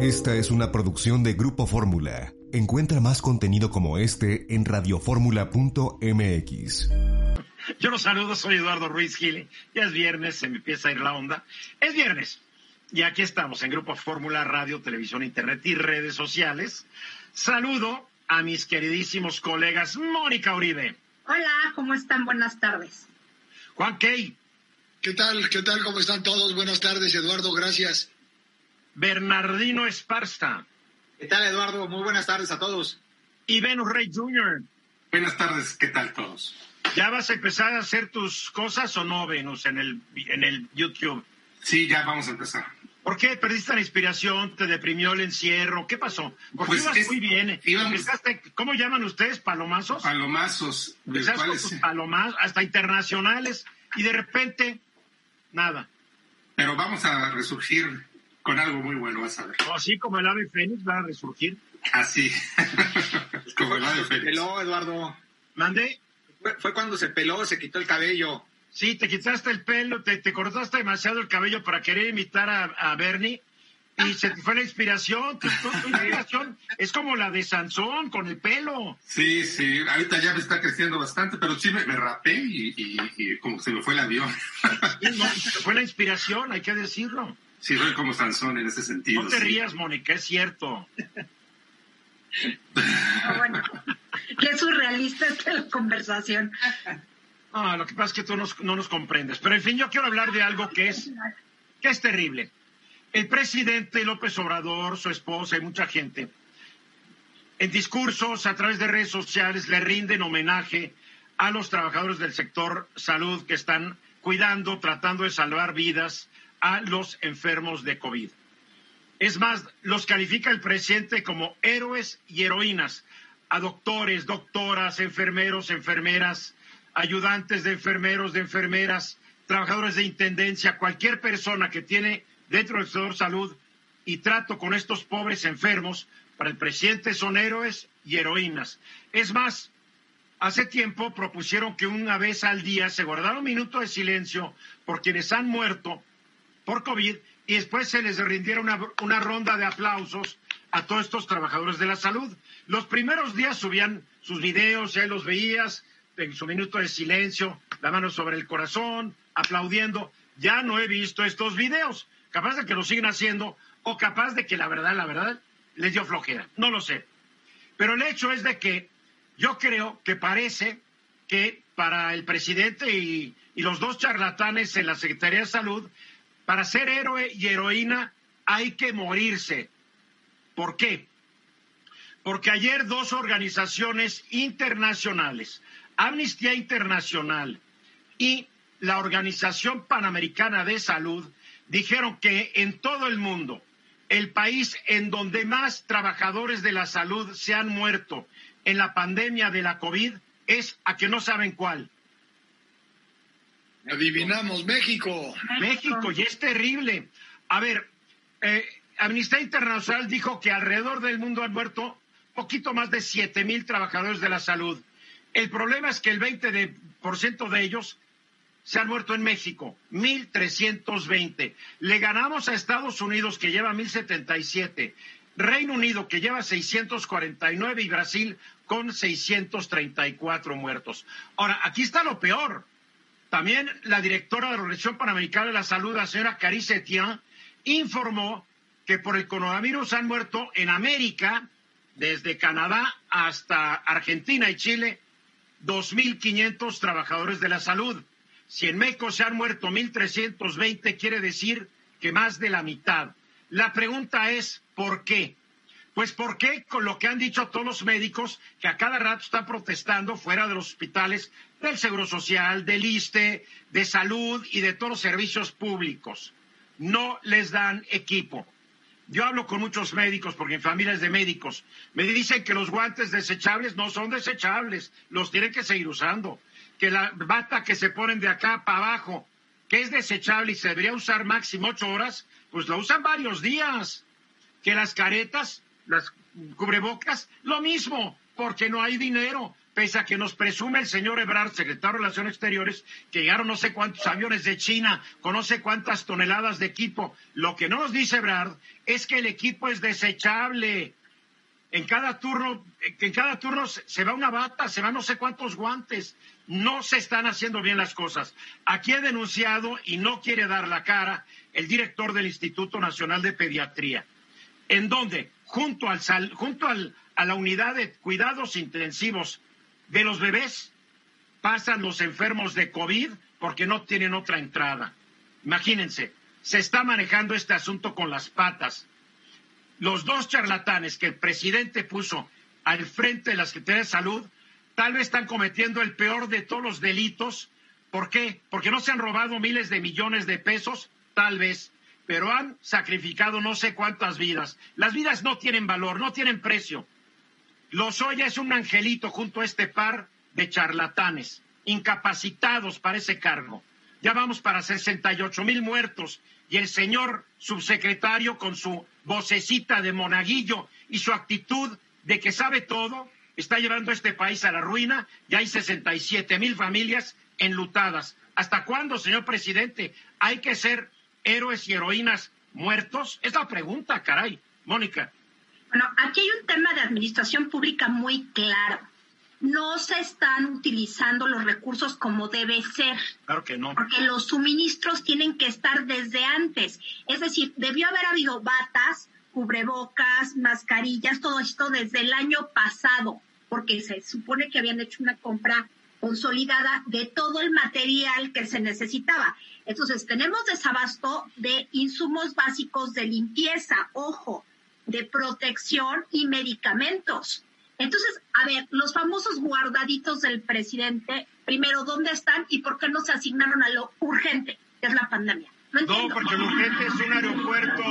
Esta es una producción de Grupo Fórmula. Encuentra más contenido como este en radioformula.mx. Yo los saludo, soy Eduardo Ruiz Gil. Ya es viernes, se me empieza a ir la onda. Es viernes. Y aquí estamos en Grupo Fórmula, Radio, Televisión, Internet y redes sociales. Saludo a mis queridísimos colegas Mónica Uribe. Hola, ¿cómo están? Buenas tardes. Juan Key. ¿Qué tal? ¿Qué tal? ¿Cómo están todos? Buenas tardes, Eduardo. Gracias. Bernardino Esparza. ¿Qué tal, Eduardo? Muy buenas tardes a todos. Y Venus Rey Jr. Buenas tardes, ¿qué tal todos? ¿Ya vas a empezar a hacer tus cosas o no, Venus, en el, en el YouTube? Sí, ya vamos a empezar. ¿Por qué perdiste la inspiración? ¿Te deprimió el encierro? ¿Qué pasó? Porque Pues ibas es- muy bien. íbamos- ¿Cómo llaman ustedes? ¿Palomazos? Palomazos, palomazos, hasta internacionales, y de repente, nada. pero vamos a resurgir con algo muy bueno, vas a ver. O así como el ave fénix va a resurgir. Así, como la de Se Félix. peló, Eduardo. Mandé. Fue, fue cuando se peló, se quitó el cabello. Sí, te quitaste el pelo, te, te cortaste demasiado el cabello para querer imitar a, a Bernie y se te fue la inspiración. Tu, inspiración es como la de Sansón con el pelo. Sí, sí, ahorita ya me está creciendo bastante, pero sí me, me rapé y, y- y como se me fue el avión. Y no, fue la inspiración, hay que decirlo. Sí, soy como Sansón en ese sentido. No te sí. rías, Mónica, es cierto. Ah, bueno, qué surrealista esta la conversación. Ah, lo que pasa es que tú nos- no nos comprendes. Pero en fin, yo quiero hablar de algo que es, que es terrible. El presidente López Obrador, su esposa y mucha gente, en discursos a través de redes sociales le rinden homenaje a los trabajadores del sector salud que están cuidando, tratando de salvar vidas a los enfermos de COVID. Es más, los califica el presidente como héroes y heroínas, a doctores, doctoras, enfermeros, enfermeras, ayudantes de enfermeros, de enfermeras, trabajadores de intendencia, cualquier persona que tiene dentro del sector salud y trato con estos pobres enfermos, para el presidente son héroes y heroínas. Es más, hace tiempo propusieron que una vez al día se guardara un minuto de silencio por quienes han muerto por COVID y después se les rindiera una, una ronda de aplausos a todos estos trabajadores de la salud. Los primeros días subían sus videos, ya los veías, en su minuto de silencio, la mano sobre el corazón, aplaudiendo. Ya no he visto estos videos. Capaz de que lo siguen haciendo o capaz de que la verdad, la verdad, les dio flojera. No lo sé. Pero el hecho es de que yo creo que parece que para el presidente y, y los dos charlatanes en la Secretaría de Salud, para ser héroe y heroína hay que morirse. ¿Por qué? Porque ayer dos organizaciones internacionales, Amnistía Internacional y la Organización Panamericana de Salud, dijeron que en todo el mundo, el país en donde más trabajadores de la salud se han muerto en la pandemia de la COVID es a que no saben cuál. Adivinamos, México. México, y es terrible. A ver, eh, Amnistía Internacional dijo que alrededor del mundo han muerto poquito más de 7 mil trabajadores de la salud. El problema es que el 20% de, por ciento de ellos se han muerto en México, 1.320. Le ganamos a Estados Unidos, que lleva 1.077, Reino Unido, que lleva 649, y Brasil con 634 muertos. Ahora, aquí está lo peor. También la directora de la Organización Panamericana de la Salud, la señora Carice Etienne, informó que por el coronavirus han muerto en América, desde Canadá hasta Argentina y Chile, 2.500 trabajadores de la salud. Si en México se han muerto 1.320, quiere decir que más de la mitad. La pregunta es, ¿por qué? Pues ¿por qué con lo que han dicho todos los médicos que a cada rato están protestando fuera de los hospitales del Seguro Social, del ISTE, de salud y de todos los servicios públicos? No les dan equipo. Yo hablo con muchos médicos, porque mi familia es de médicos. Me dicen que los guantes desechables no son desechables, los tienen que seguir usando. Que la bata que se ponen de acá para abajo, que es desechable y se debería usar máximo ocho horas, pues lo usan varios días. Que las caretas, las cubrebocas, lo mismo, porque no hay dinero pese a que nos presume el señor Ebrard, secretario de Relaciones Exteriores, que llegaron no sé cuántos aviones de China con no sé cuántas toneladas de equipo. Lo que no nos dice Ebrard es que el equipo es desechable. En cada turno, en cada turno se va una bata, se van no sé cuántos guantes. No se están haciendo bien las cosas. Aquí he denunciado y no quiere dar la cara el director del Instituto Nacional de Pediatría, en donde junto al junto al, a la unidad de cuidados intensivos de los bebés pasan los enfermos de COVID porque no tienen otra entrada. Imagínense, se está manejando este asunto con las patas. Los dos charlatanes que el presidente puso al frente de la Secretaría de Salud tal vez están cometiendo el peor de todos los delitos. ¿Por qué? Porque no se han robado miles de millones de pesos, tal vez, pero han sacrificado no sé cuántas vidas. Las vidas no tienen valor, no tienen precio. Lozoya es un angelito junto a este par de charlatanes, incapacitados para ese cargo. Ya vamos para 68 mil muertos y el señor subsecretario con su vocecita de monaguillo y su actitud de que sabe todo, está llevando a este país a la ruina. Ya hay 67 mil familias enlutadas. ¿Hasta cuándo, señor presidente, hay que ser héroes y heroínas muertos? Es la pregunta, caray. Mónica. Bueno, aquí hay un tema de administración pública muy claro. No se están utilizando los recursos como debe ser. Claro que no. Porque los suministros tienen que estar desde antes. Es decir, debió haber habido batas, cubrebocas, mascarillas, todo esto desde el año pasado, porque se supone que habían hecho una compra consolidada de todo el material que se necesitaba. Entonces, tenemos desabasto de insumos básicos de limpieza, ojo, de protección y medicamentos. Entonces, a ver, los famosos guardaditos del presidente, primero, ¿dónde están y por qué no se asignaron a lo urgente, que es la pandemia? No, no porque lo urgente es un aeropuerto,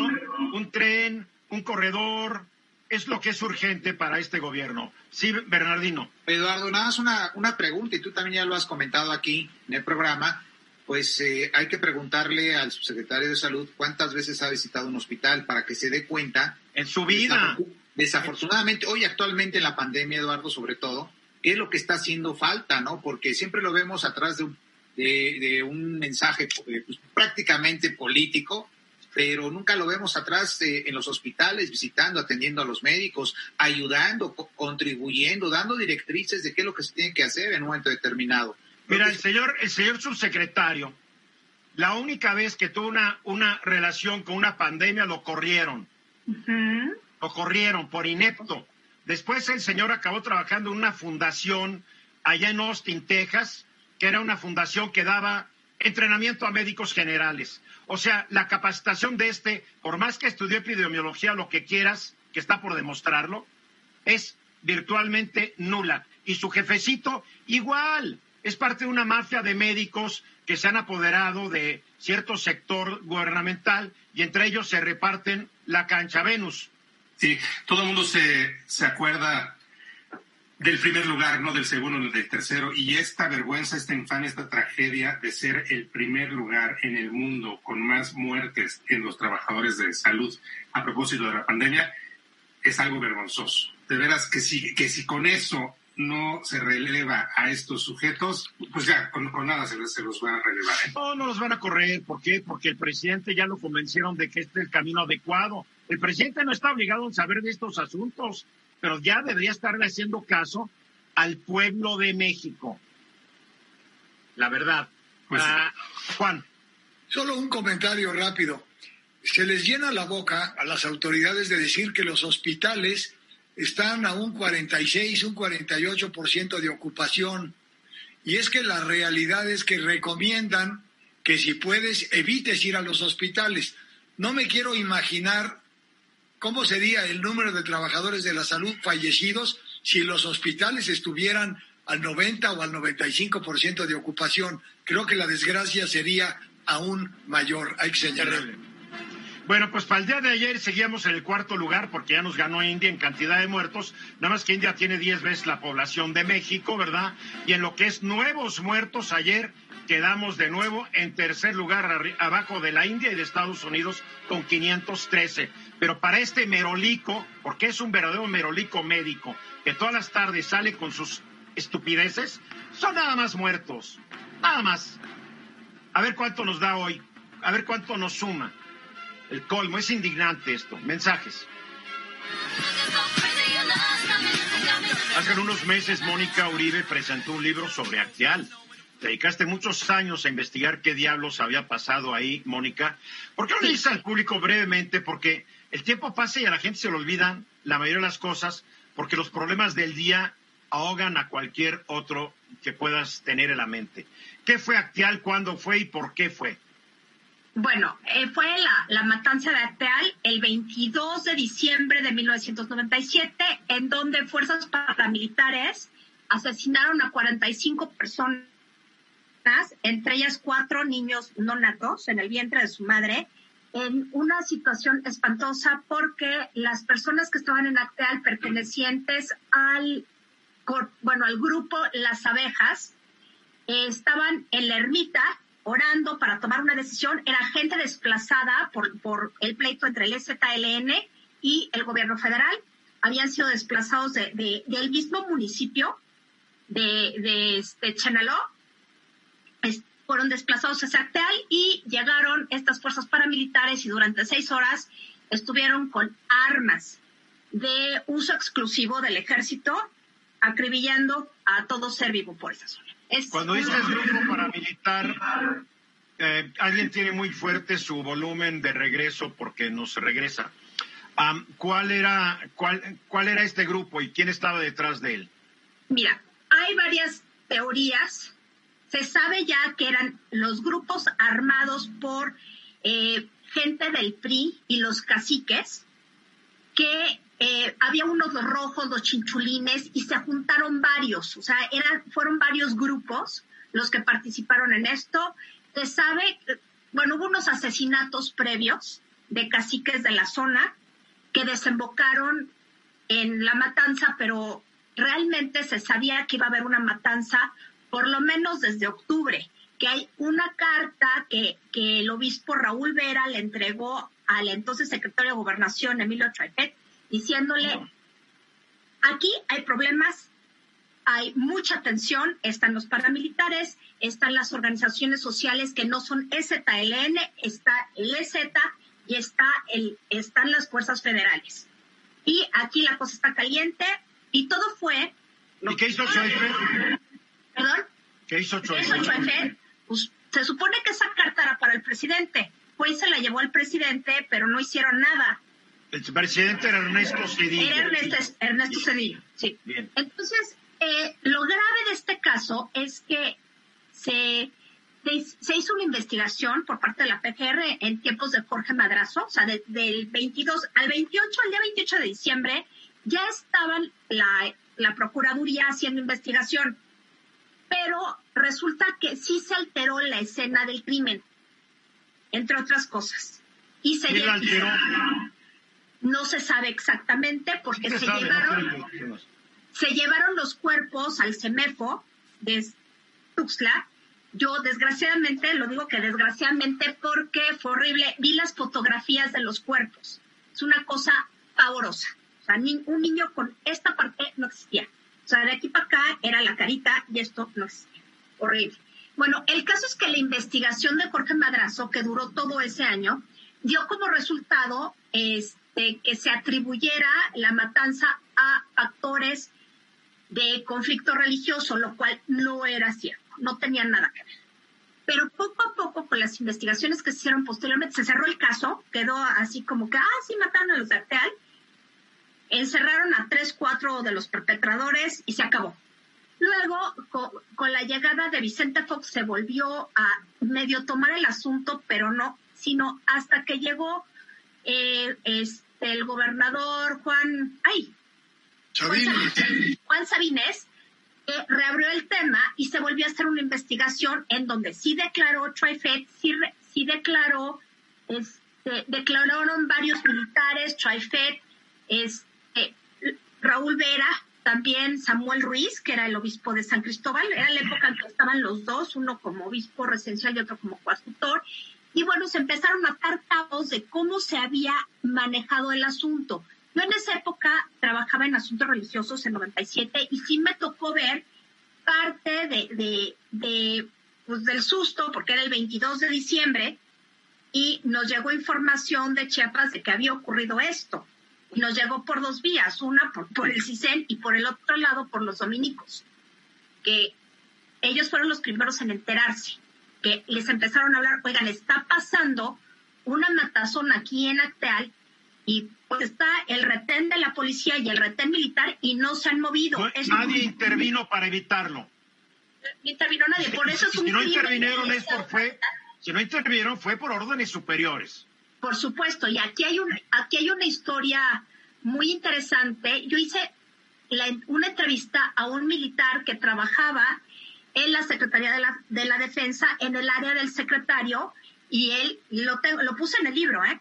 un tren, un corredor, es lo que es urgente para este gobierno. Sí, Bernardino. Eduardo, nada más una, una pregunta, y tú también ya lo has comentado aquí en el programa pues eh, hay que preguntarle al subsecretario de Salud cuántas veces ha visitado un hospital para que se dé cuenta. En su vida. Desafortunadamente, hoy actualmente en la pandemia, Eduardo, sobre todo, qué es lo que está haciendo falta, ¿no? Porque siempre lo vemos atrás de un, de, un mensaje eh, pues, prácticamente político, pero nunca lo vemos atrás eh, en los hospitales, visitando, atendiendo a los médicos, ayudando, contribuyendo, dando directrices de qué es lo que se tiene que hacer en un momento determinado. Mira, el señor, el señor subsecretario, la única vez que tuvo una, una relación con una pandemia lo corrieron. Lo corrieron por inepto. Después el señor acabó trabajando en una fundación allá en Austin, Texas, que era una fundación que daba entrenamiento a médicos generales. O sea, la capacitación de este, por más que estudió epidemiología, lo que quieras, que está por demostrarlo, es virtualmente nula. Y su jefecito, igual, es parte de una mafia de médicos que se han apoderado de cierto sector gubernamental y entre ellos se reparten la cancha Venus. Sí, todo el mundo se, se acuerda del primer lugar, no del segundo ni del tercero, y esta vergüenza, esta infamia, esta tragedia de ser el primer lugar en el mundo con más muertes en los trabajadores de salud a propósito de la pandemia, es algo vergonzoso. De veras que si, que si con eso no se releva a estos sujetos, pues ya con, nada se, los van a relevar. ¿eh? No, no los van a correr. ¿Por qué? Porque el presidente ya lo convencieron de que este es el camino adecuado. El presidente no está obligado a saber de estos asuntos, pero ya debería estarle haciendo caso al pueblo de México. La verdad. Pues, ah, Juan. Solo un comentario rápido. Se les llena la boca a las autoridades de decir que los hospitales están a un 46, un 48% de ocupación. Y es que la realidad es que recomiendan que si puedes evites ir a los hospitales. No me quiero imaginar cómo sería el número de trabajadores de la salud fallecidos si los hospitales estuvieran al 90 o al 95% de ocupación. Creo que la desgracia sería aún mayor, hay que señalarlo. Bueno, pues para el día de ayer seguíamos en el cuarto lugar porque ya nos ganó India en cantidad de muertos. Nada más que India tiene 10 veces la población de México, ¿verdad? Y en lo que es nuevos muertos, ayer quedamos de nuevo en tercer lugar abajo de la India y de Estados Unidos con 513. Pero para este merolico, porque es un verdadero merolico médico, que todas las tardes sale con sus estupideces, son nada más muertos. Nada más. A ver cuánto nos da hoy. A ver cuánto nos suma. El colmo, es indignante esto. Mensajes. Hace unos meses Mónica Uribe presentó un libro sobre Actial. Dedicaste muchos años a investigar qué diablos había pasado ahí, Mónica. ¿Por qué no le dices al público brevemente? Porque el tiempo pasa y a la gente se le olvidan la mayoría de las cosas, porque los problemas del día ahogan a cualquier otro que puedas tener en la mente. ¿Qué fue Actial? ¿Cuándo fue y por qué fue? Bueno, eh, fue la, matanza de Acteal el 22 de diciembre de 1997, en donde fuerzas paramilitares asesinaron a 45 personas, entre ellas cuatro niños no natos en el vientre de su madre, en una situación espantosa porque las personas que estaban en Acteal pertenecientes al, bueno, al grupo Las Abejas, eh, estaban en la ermita orando para tomar una decisión era gente desplazada por, el pleito entre el EZLN y el gobierno federal. Habían sido desplazados de, del mismo municipio de, de este Chenaló. fueron desplazados a Sacteal y llegaron estas fuerzas paramilitares y durante seis horas estuvieron con armas de uso exclusivo del ejército acribillando a todo ser vivo por esa zona. Cuando dices grupo paramilitar, eh, alguien tiene muy fuerte su volumen de regreso porque nos regresa. ¿cuál, era, cuál, ¿Cuál era este grupo y quién estaba detrás de él? Mira, hay varias teorías. Se sabe ya que eran los grupos armados por eh, gente del PRI y los caciques que eh, había unos rojos, los chinchulines, y se juntaron varios, o sea, eran, fueron varios grupos los que participaron en esto. Se sabe, bueno, hubo unos asesinatos previos de caciques de la zona que desembocaron en la matanza, pero realmente se sabía que iba a haber una matanza por lo menos desde octubre, que hay una carta que, que el obispo Raúl Vera le entregó al entonces secretario de Gobernación, Emilio Traipet, diciéndole, aquí hay problemas, hay mucha tensión, están los paramilitares, están las organizaciones sociales que no son EZLN, está el EZ y está el, están las fuerzas federales. Y aquí la cosa está caliente y todo fue... ¿Y qué hizo Choife? ¿Perdón? ¿Qué hizo Choife? Pues se supone que esa carta era para el presidente. Pues se la llevó el presidente, pero no hicieron nada. El presidente era Ernesto Cedillo. Era Ernesto, Cedillo, sí. Entonces, eh, lo grave de este caso es que se, se hizo una investigación por parte de la PGR en tiempos de Jorge Madrazo, o sea, del 22 al 28, al día 28 de diciembre, ya estaba la, la Procuraduría haciendo investigación, pero resulta que sí se alteró la escena del crimen, entre otras cosas. Y se ¿Quién alteró? No se sabe exactamente porque se, llevaron, se llevaron los cuerpos al CEMEFO de Tuxtla. Yo desgraciadamente, lo digo que desgraciadamente porque fue horrible, vi las fotografías de los cuerpos. Es una cosa pavorosa. O sea, un niño con esta parte no existía. O sea, de aquí para acá era la carita y esto no existía. Horrible. Bueno, el caso es que la investigación de Jorge Madrazo, que duró todo ese año, dio como resultado este, que se atribuyera la matanza a factores de conflicto religioso, lo cual no era cierto, no tenía nada que ver. Pero poco a poco, con las investigaciones que se hicieron posteriormente, se cerró el caso, quedó así como que, ah, sí, mataron a los de Arteal, encerraron a tres, cuatro de los perpetradores y se acabó. Luego, con, la llegada de Vicente Fox, se volvió a medio tomar el asunto, pero no, sino hasta que llegó eh, el gobernador Juan, ay, Juan Sabines, eh, reabrió el tema y se volvió a hacer una investigación en donde sí declaró Trifed, sí, sí declaró este, declararon varios militares, Traifet, este, Raúl Vera, también Samuel Ruiz, que era el obispo de San Cristóbal, era la época en que estaban los dos, uno como obispo residencial y otro como coadjutor, y bueno, se empezaron a dar cabos de cómo se había manejado el asunto. Yo en esa época trabajaba en asuntos religiosos en 97 y sí me tocó ver parte de, pues del susto, porque era el 22 de diciembre, y nos llegó información de Chiapas de que había ocurrido esto. Y nos llegó por dos vías, una por, por el CISEN y por el otro lado por los dominicos, que ellos fueron los primeros en enterarse, que les empezaron a hablar, oigan, está pasando una matazón aquí en Acteal y pues está el retén de la policía y el retén militar y no se han movido. nadie intervino para evitarlo. No intervino nadie, por eso es un si no intervinieron es por fue, si no intervinieron fue por órdenes superiores. Por supuesto, y aquí hay una, aquí hay una historia muy interesante. Yo hice una entrevista a un militar que trabajaba en la Secretaría de la, de la Defensa, en el área del secretario, y él lo, lo puse en el libro, ¿eh?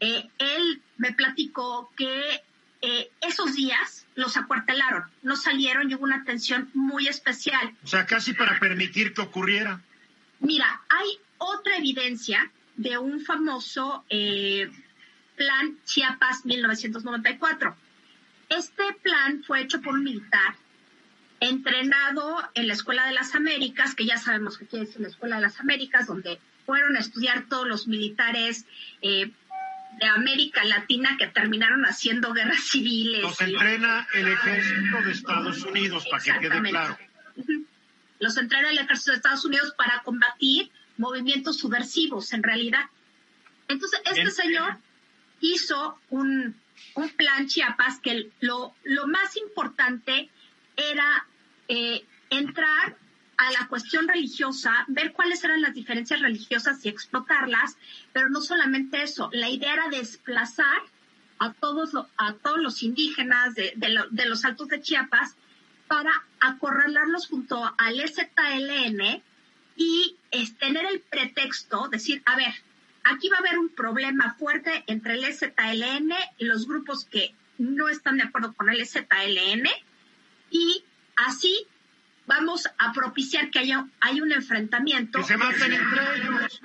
Eh, él me platicó que eh, esos días los acuartelaron, no salieron y hubo una atención muy especial. O sea, casi para permitir que ocurriera. Mira, hay otra evidencia de un famoso eh, plan Chiapas 1994. Este plan fue hecho por un militar entrenado en la Escuela de las Américas, que ya sabemos que es la Escuela de las Américas, donde fueron a estudiar todos los militares eh, de América Latina que terminaron haciendo guerras civiles. Los entrena el ejército de Estados Unidos, para que quede claro. Los entrena el ejército de Estados Unidos para combatir movimientos subversivos, en realidad. Entonces, este señor hizo un, un, plan Chiapas que lo, lo más importante era eh, entrar a la cuestión religiosa, ver cuáles eran las diferencias religiosas y explotarlas, pero no solamente eso, la idea era desplazar a todos, a todos los indígenas de, los altos de Chiapas para acorralarlos junto al EZLN y es, tener el pretexto, decir, a ver, aquí va a haber un problema fuerte entre el EZLN y los grupos que no están de acuerdo con el EZLN y así vamos a propiciar que haya hay un enfrentamiento. Que se maten entre ellos.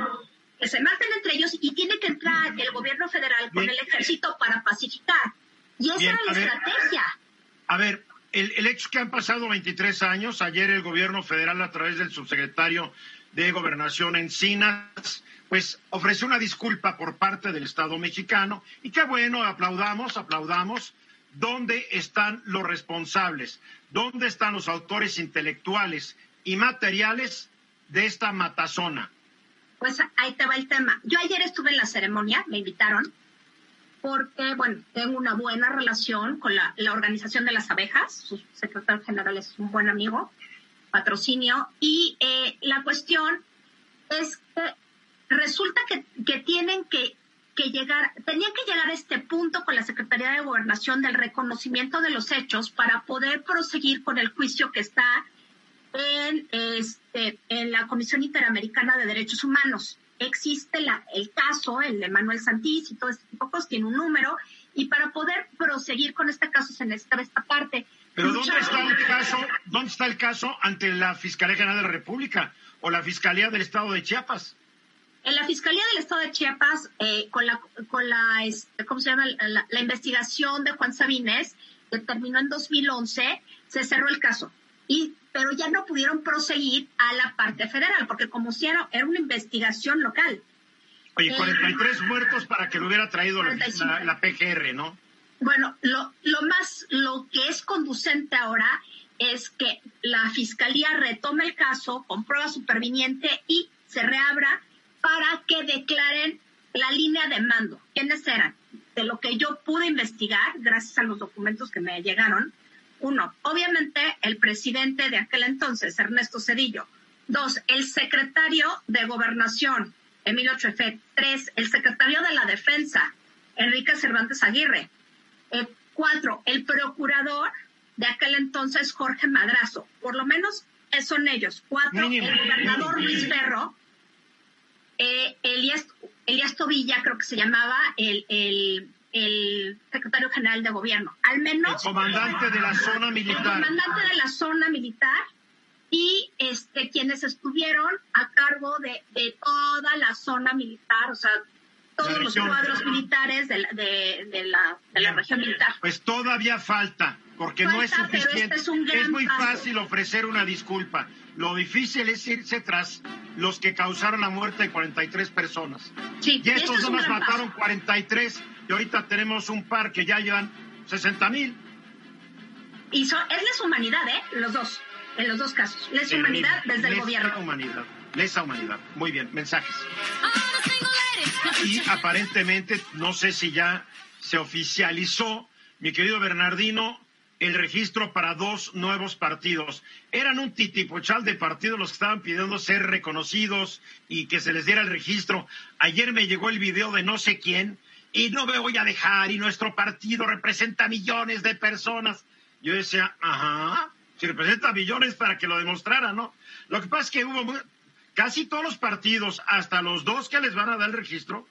Que se maten entre ellos y tiene que entrar el gobierno federal con el ejército para pacificar. Y esa era la estrategia. a ver, el, el hecho que han pasado 23 años, ayer el gobierno federal a través del subsecretario de Gobernación Encinas, pues ofreció una disculpa por parte del Estado mexicano y qué bueno, aplaudamos, aplaudamos. ¿Dónde están los responsables? ¿Dónde están los autores intelectuales y materiales de esta matazona? Pues ahí te va el tema. Yo ayer estuve en la ceremonia, me invitaron, porque, bueno, tengo una buena relación con la, Organización de las Abejas, su secretario general es un buen amigo, patrocinio, y eh, la cuestión es que resulta que, que tienen que que llegar, tenían que llegar a este punto con la Secretaría de Gobernación del reconocimiento de los hechos para poder proseguir con el juicio que está en, este, en la Comisión Interamericana de Derechos Humanos. Existe la, el caso, el de Manuel Santís y todo este tipo de cosas, tiene un número, y para poder proseguir con este caso se necesita esta parte. Pero ¿dónde está el caso? ¿Dónde está el caso ante la Fiscalía General de la República o la Fiscalía del Estado de Chiapas? En la Fiscalía del Estado de Chiapas, eh, con la, con la, este, ¿cómo se llama? La, investigación de Juan Sabines, que terminó en 2011, se cerró el caso. Y, pero ya no pudieron proseguir a la parte federal, porque como si era, una investigación local. Oye, 43 eh, muertos para que lo hubiera traído la, la, PGR, ¿no? Bueno, lo, lo más, lo que es conducente ahora es que la fiscalía retome el caso con prueba superviniente y se reabra para que declaren la línea de mando. ¿Quiénes eran? De lo que yo pude investigar, gracias a los documentos que me llegaron. Uno, obviamente el presidente de aquel entonces, Ernesto Cedillo. Dos, el secretario de Gobernación, Emilio Trefet. Tres, el secretario de la Defensa, Enrique Cervantes Aguirre. Eh, cuatro, el procurador de aquel entonces, Jorge Madrazo. Por lo menos son ellos. Cuatro, el gobernador Luis Ferro eh, Elías, Elías Tobilla, creo que se llamaba, el, el, el secretario general de gobierno. Al menos. El comandante de la zona militar. El comandante de la zona militar y este quienes estuvieron a cargo de, de toda la zona militar, o sea, todos los cuadros militares de la, de, de la, de la región militar. Pues todavía falta, porque no es pero suficiente. este es muy paso. fácil ofrecer una disculpa. Lo difícil es irse tras los que causaron la muerte de 43 personas. Sí, Y estos es un nomás gran mataron paso. 43 y ahorita tenemos un par que ya llevan 60 mil. Y son, es humanidad, ¿eh? Los dos, en los dos casos. Lesa humanidad desde el Lesa gobierno. humanidad. Lesa humanidad. Muy bien, mensajes. Y aparentemente, no sé si ya se oficializó, mi querido Bernardino, el registro para dos nuevos partidos. Eran un titipochal de partidos los que estaban pidiendo ser reconocidos y que se les diera el registro. Ayer me llegó el video de no sé quién y no me voy a dejar y nuestro partido representa millones de personas. Yo decía, ajá, si representa millones para que lo demostrara, ¿no? Lo que pasa es que hubo casi todos los partidos, hasta los dos que les van a dar el registro,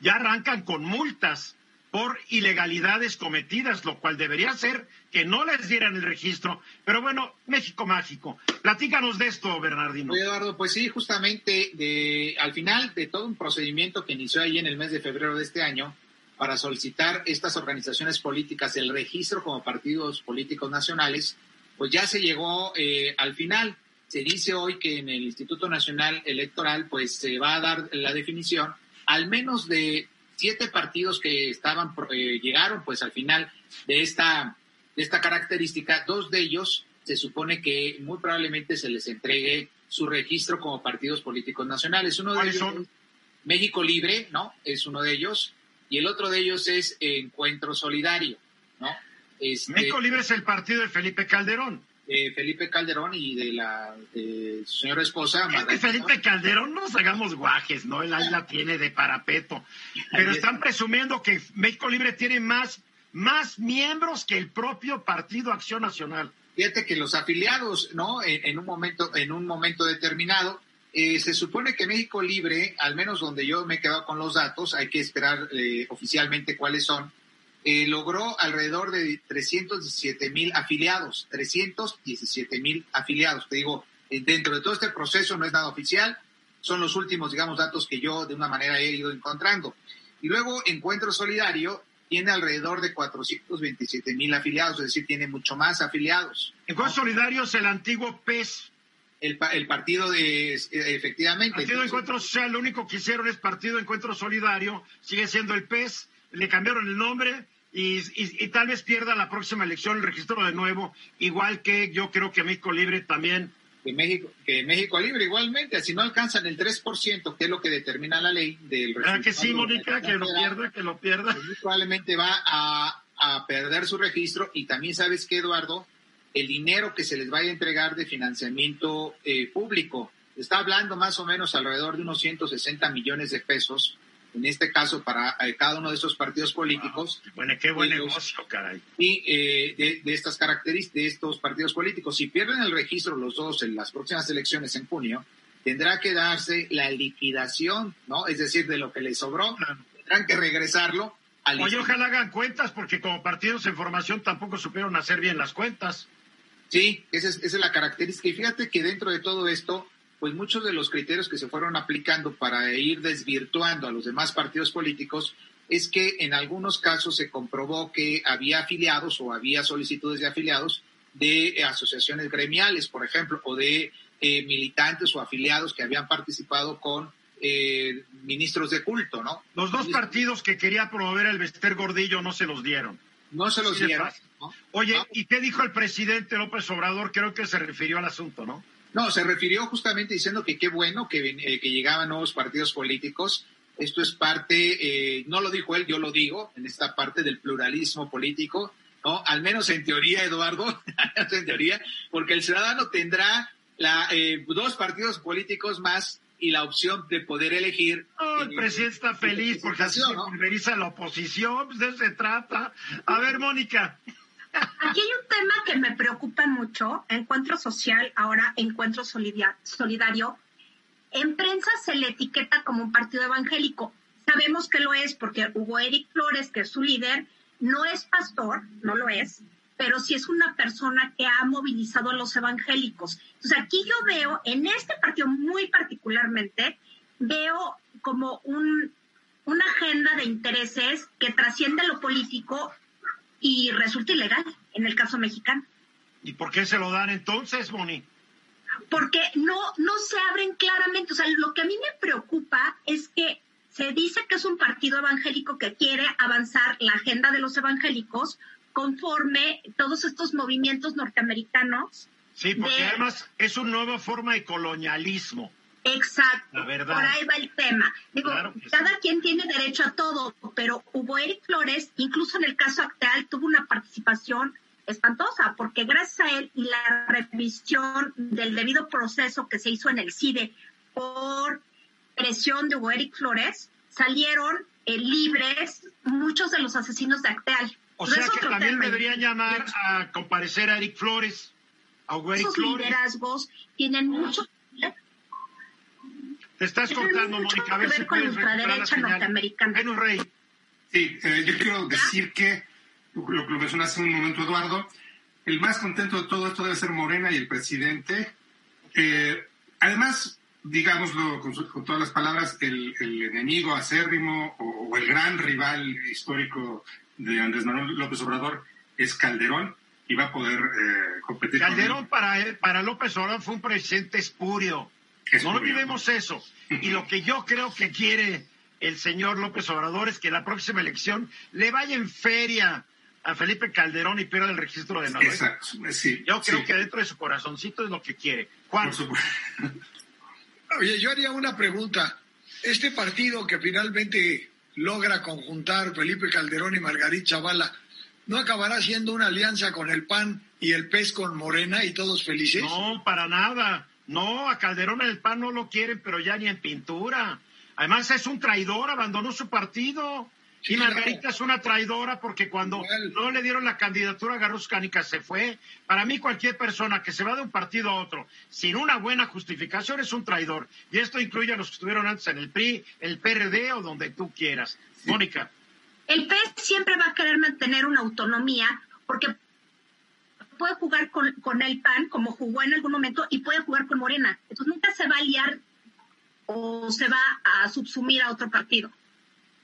ya arrancan con multas por ilegalidades cometidas, lo cual debería ser que no les dieran el registro. Pero bueno, México mágico. Platícanos de esto, Bernardino. Eduardo, pues sí, justamente al final de todo un procedimiento que inició ahí en el mes de febrero de este año para solicitar estas organizaciones políticas el registro como partidos políticos nacionales, pues ya se llegó eh, al final. Se dice hoy que en el Instituto Nacional Electoral pues se va a dar la definición al menos de siete partidos que estaban eh, llegaron pues al final de esta de esta característica, dos de ellos se supone que muy probablemente se les entregue su registro como partidos políticos nacionales. Uno de ¿Cuáles ellos son? es México Libre, ¿no? Es uno de ellos. Y el otro de ellos es Encuentro Solidario, ¿no? Este, México Libre es el partido de Felipe Calderón. De Felipe Calderón y de la de su señora esposa. Felipe Calderón no nos hagamos guajes, ¿no? Él ahí la tiene de parapeto. Pero están presumiendo que México Libre tiene más, más miembros que el propio Partido Acción Nacional. Fíjate que los afiliados, ¿no? En, en un momento, en un momento determinado, eh, se supone que México Libre, al menos donde yo me he quedado con los datos, hay que esperar eh, oficialmente cuáles son, eh, logró alrededor de 317 mil afiliados, 317 mil afiliados. Te digo, eh, dentro de todo este proceso no es nada oficial, son los últimos, digamos, datos que yo de una manera he ido encontrando. Y luego Encuentro Solidario tiene alrededor de 427 mil afiliados, es decir, tiene mucho más afiliados. Encuentro Solidario es el antiguo PES. El, el partido de, eh, efectivamente. Partido Entonces, Encuentro Social, lo único que hicieron es Partido Encuentro Solidario, sigue siendo el PES, le cambiaron el nombre y, y- y tal vez pierda la próxima elección el registro de nuevo, igual que yo creo que México Libre también. que México, que México Libre igualmente, si no alcanzan el 3%, que es lo que determina la ley del ¿Verdad que sí, Mónica? Que lo pierda, que lo pierda. pues probablemente va a, a perder su registro y también sabes que Eduardo, el dinero que se les vaya a entregar de financiamiento eh, público, está hablando más o menos alrededor de unos 160 millones de pesos, en este caso para eh, cada uno de esos partidos políticos, Bueno, qué buen Ellos- negocio, caray. y eh, de, de estas características de estos partidos políticos. Si pierden el registro los dos en las próximas elecciones en junio, tendrá que darse la liquidación, ¿no? Es decir, de lo que les sobró, tendrán que regresarlo al Oye, ojalá hagan cuentas, porque como partidos en formación tampoco supieron hacer bien las cuentas. Sí, esa es, esa es la característica. Y fíjate que dentro de todo esto, pues muchos de los criterios que se fueron aplicando para ir desvirtuando a los demás partidos políticos es que en algunos casos se comprobó que había afiliados o había solicitudes de afiliados de asociaciones gremiales, por ejemplo, o de eh, militantes o afiliados que habían participado con eh, ministros de culto, ¿no? Los dos partidos que quería promover el Bester Gordillo no se los dieron. No se los dieron. ¿no? Oye, Ah. ¿y qué dijo el presidente López Obrador? Creo que se refirió al asunto, ¿no? No, se refirió justamente diciendo que qué bueno que, eh, que llegaban nuevos partidos políticos. Esto es parte, eh, no lo dijo él, yo lo digo, en esta parte del pluralismo político, ¿no? Al menos en teoría, Eduardo, en teoría, porque el ciudadano tendrá la, eh, dos partidos políticos más y la opción de poder elegir. No, el eh, presidente está feliz porque así se pulveriza la oposición, pues de eso se trata. A ver, Mónica, Aquí hay un tema que me preocupa mucho, encuentro social, ahora encuentro solidario. en prensa se le etiqueta como un partido evangélico. Sabemos que lo es porque Hugo Eric Flores, que es su líder, no es pastor, no lo es, pero sí es una persona que ha movilizado a los evangélicos. Entonces aquí yo veo, en este partido muy particularmente, veo como un, una agenda de intereses que trasciende lo político y resulta ilegal en el caso mexicano. ¿Y por qué se lo dan entonces, Moni? Porque no, no se abren claramente. O sea, lo que a mí me preocupa es que se dice que es un partido evangélico que quiere avanzar la agenda de los evangélicos conforme todos estos movimientos norteamericanos. Sí, porque además es una nueva forma de colonialismo. Exacto. Por ahí va el tema. Digo, cada quien tiene derecho a todo, pero hubo Eric Flores, incluso en el caso actual, tuvo una participación espantosa, porque gracias a él y la revisión del debido proceso que se hizo en el CIDE por presión de Hugo Eric Flores, salieron eh, libres muchos de los asesinos de Acteal. O sea que también deberían llamar a comparecer a Eric Flores, a Hugo Eric Flores. liderazgos tienen mucho te estás contando, Mónica, a ver si puedes recuperar la señal. Rey. Sí, eh, yo quiero decir que, lo que lo mencionaste hace un momento, Eduardo, el más contento de todo esto debe ser Morena y el presidente. Eh, además, digámoslo con, con, todas las palabras, el, el enemigo acérrimo o, o, el gran rival histórico de Andrés Manuel López Obrador es Calderón y va a poder eh, competir. Calderón para, para López Obrador fue un presidente espurio no olvidemos eso. Y lo que yo creo que quiere el señor López Obrador es que la próxima elección le vaya en feria a Felipe Calderón y pierda el registro de Nueva Exacto, sí. Yo creo que dentro de su corazoncito es lo que quiere. Juan. Oye, yo haría una pregunta. Este partido que finalmente logra conjuntar Felipe Calderón y Margarita Chavala, ¿no acabará siendo una alianza con el PAN y el PES con Morena y todos felices? No, para nada. No, a Calderón el PAN no lo quieren, pero ya ni en pintura. Además es un traidor, abandonó su partido. y Margarita es una traidora porque cuando no le dieron la candidatura a Garros se fue. Para mí cualquier persona que se va de un partido a otro sin una buena justificación es un traidor. Y esto incluye a los que estuvieron antes en el PRI, el PRD o donde tú quieras. Mónica. El PES siempre va a querer mantener una autonomía porque puede jugar con, con, el PAN como jugó en algún momento y puede jugar con Morena. Entonces nunca se va a liar o se va a subsumir a otro partido.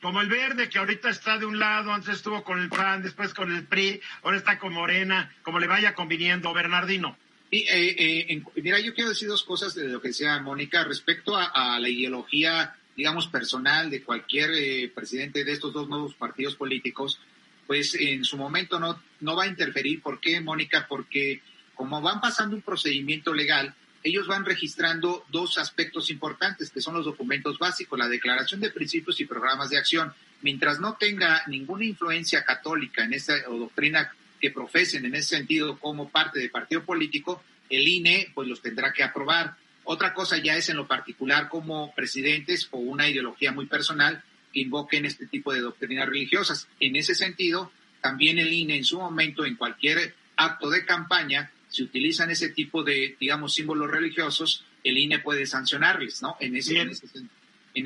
Como el verde, que ahorita está de un lado, antes estuvo con el PAN, después con el PRI, ahora está con Morena, como le vaya conviniendo, Bernardino. Eh, eh, mira, yo quiero decir dos cosas de lo que decía Mónica respecto a, la ideología, digamos, personal de cualquier eh, presidente de estos dos nuevos partidos políticos pues en su momento no, no va a interferir. ¿Por qué, Mónica? Porque como van pasando un procedimiento legal, ellos van registrando dos aspectos importantes, que son los documentos básicos, la declaración de principios y programas de acción. Mientras no tenga ninguna influencia católica en esa o doctrina que profesen en ese sentido como parte del partido político, el INE pues los tendrá que aprobar. Otra cosa ya es en lo particular como presidentes o una ideología muy personal, invoquen este tipo de doctrinas religiosas. En ese sentido, también el INE en su momento, en cualquier acto de campaña, si utilizan ese tipo de, digamos, símbolos religiosos, el INE puede sancionarles, ¿no? En ese, en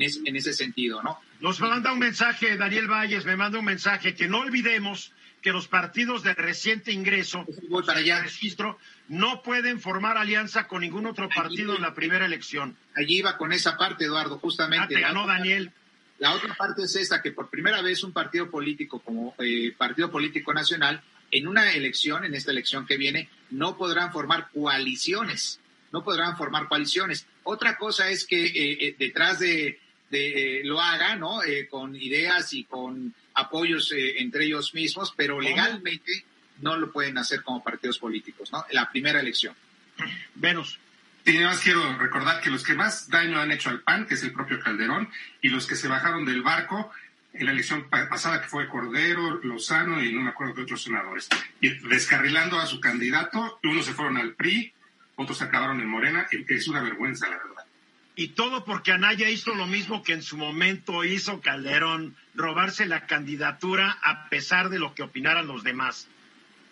ese, en ese, sentido, ¿no? Nos manda un mensaje, Daniel Valles me manda un mensaje, que no olvidemos que los partidos de reciente ingreso, Voy para allá. registro, no pueden formar alianza con ningún otro partido en la primera elección. Allí iba con esa parte, Eduardo, justamente. Ah, te ganó Daniel. La otra parte es esta, que por primera vez un partido político como eh, Partido Político Nacional, en una elección, en esta elección que viene, no podrán formar coaliciones, no podrán formar coaliciones. Otra cosa es que eh, eh, detrás de, de lo haga, ¿no? con ideas y con apoyos entre ellos mismos, pero legalmente no lo pueden hacer como partidos políticos, ¿no? La primera elección. Venus. Y además quiero recordar que los que más daño han hecho al PAN, que es el propio Calderón, y los que se bajaron del barco en la elección pasada que fue Cordero, Lozano y no me acuerdo de otros senadores, y descarrilando a su candidato, unos se fueron al PRI, otros acabaron en Morena, es una vergüenza, la verdad. Y todo porque Anaya hizo lo mismo que en su momento hizo Calderón, robarse la candidatura a pesar de lo que opinaran los demás.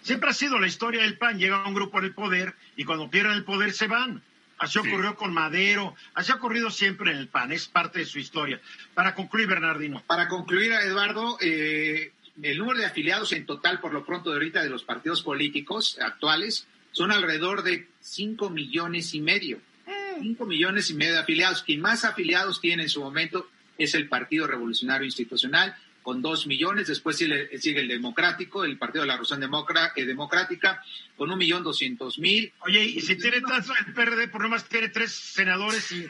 Siempre ha sido la historia del PAN, llega un grupo en el poder y cuando pierden el poder se van. Así ocurrió con Madero, así ha ocurrido siempre en el PAN, es parte de su historia. Para concluir, Bernardino. Para concluir, Eduardo, eh, el número de afiliados en total, por lo pronto de ahorita, de los partidos políticos actuales, son alrededor de 5 millones y medio. 5 millones y medio de afiliados. Quien más afiliados tiene en su momento es el Partido Revolucionario Institucional, con 2 millones. Después sigue, el Democrático, el Partido de la Revolución eh, Democrática, con un millón doscientos mil. Oye, y si tiene tanto el PRD, por lo más tiene tres senadores y,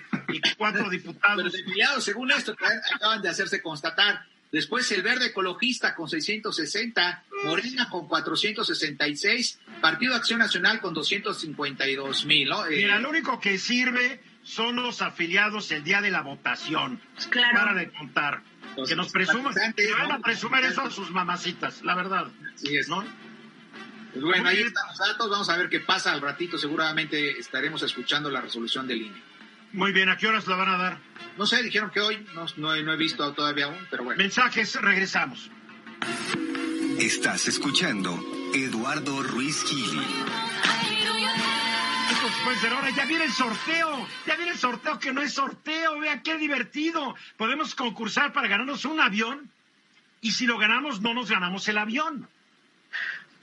cuatro diputados. Pero según esto, que acaban de hacerse constatar. Después el Verde Ecologista con 660, Morena con 466, Partido Acción Nacional con 252 mil, ¿no? Eh, Mira, lo único que sirve son los afiliados el día de la votación. Claro. Para de contar. Que nos presuman, que van a presumir eso a sus mamacitas, la verdad. Sí es. ¿no? Pues bueno, ahí están los datos, vamos a ver qué pasa al ratito, seguramente estaremos escuchando la resolución del INE. Muy bien, ¿a qué horas la van a dar? No sé, dijeron que hoy, no, no, he visto todavía aún, pero bueno. Mensajes, regresamos. Estás escuchando Eduardo Ruiz Gili. Pues ahora ya viene el sorteo, ya viene el sorteo que no es sorteo, vean qué divertido. Podemos concursar para ganarnos un avión y si lo ganamos no nos ganamos el avión.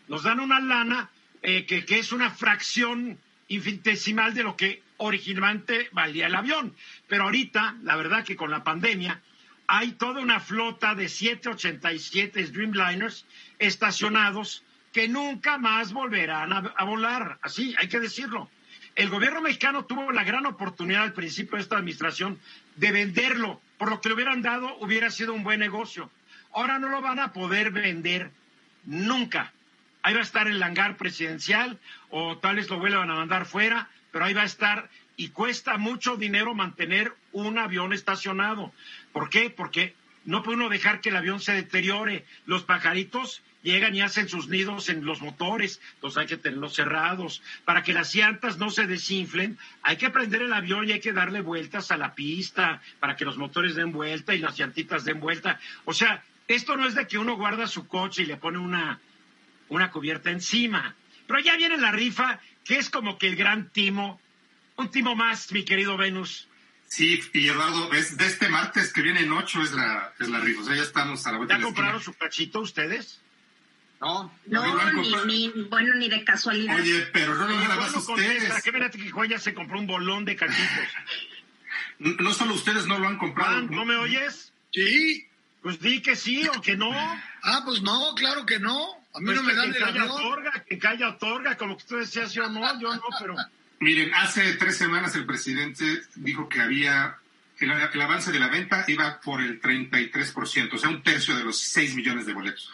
Nos dan una lana eh, que, que es una fracción infinitesimal de lo que originalmente valía el avión. Pero ahorita, la verdad que con la pandemia, hay toda una flota de 787 Dreamliners estacionados que nunca más volverán a, volar. Así, hay que decirlo. El gobierno mexicano tuvo la gran oportunidad al principio de esta administración de venderlo. Por lo que le hubieran dado, hubiera sido un buen negocio. Ahora no lo van a poder vender nunca. Ahí va a estar el hangar presidencial o tal vez lo vuelvan a mandar fuera pero ahí va a estar y cuesta mucho dinero mantener un avión estacionado. ¿Por qué? Porque no puede uno dejar que el avión se deteriore. Los pajaritos llegan y hacen sus nidos en los motores, entonces hay que tenerlos cerrados. Para que las llantas no se desinflen, hay que prender el avión y hay que darle vueltas a la pista para que los motores den vuelta y las llantitas den vuelta. O sea, esto no es de que uno guarda su coche y le pone una, una cubierta encima. Pero ya viene la rifa que es como que el gran timo, un timo más, mi querido Venus. Sí, y Eduardo, es de este martes que viene en ocho es la, es la rifa, o sea, ya estamos a la vuelta. ¿Ya compraron su cachito ustedes? No, no, ni, bueno, ni de casualidad. Oye, pero no, nada más ustedes. ¿Qué que Juan se compró un bolón de cachitos? no, solo ustedes no lo han comprado. ¿no me oyes? Sí. Pues di que sí o que no. Ah, pues no, claro que no. A mí pues no me dan el calla otorga, que calla otorga, como que tú decías yo no, yo no, pero... Miren, hace tres semanas el presidente dijo que había, el, el avance de la venta iba por el 33%, o sea, un tercio de los 6 millones de boletos.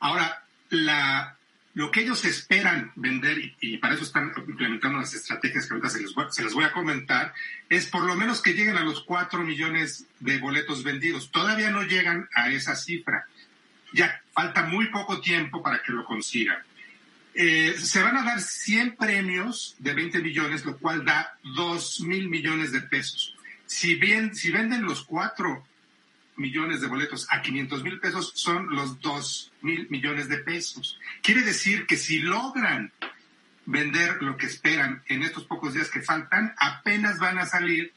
Ahora, lo que ellos esperan vender, y, para eso están implementando las estrategias que ahorita se les, voy a comentar, es por lo menos que lleguen a los 4 millones de boletos vendidos. Todavía no llegan a esa cifra ya falta muy poco tiempo para que lo consigan. Eh, se van a dar 100 premios de 20 millones, lo cual da 2 mil millones de pesos. Si bien, si venden los 4 millones de boletos a 500 mil pesos, son los 2 mil millones de pesos. Quiere decir que si logran vender lo que esperan en estos pocos días que faltan, apenas van a salir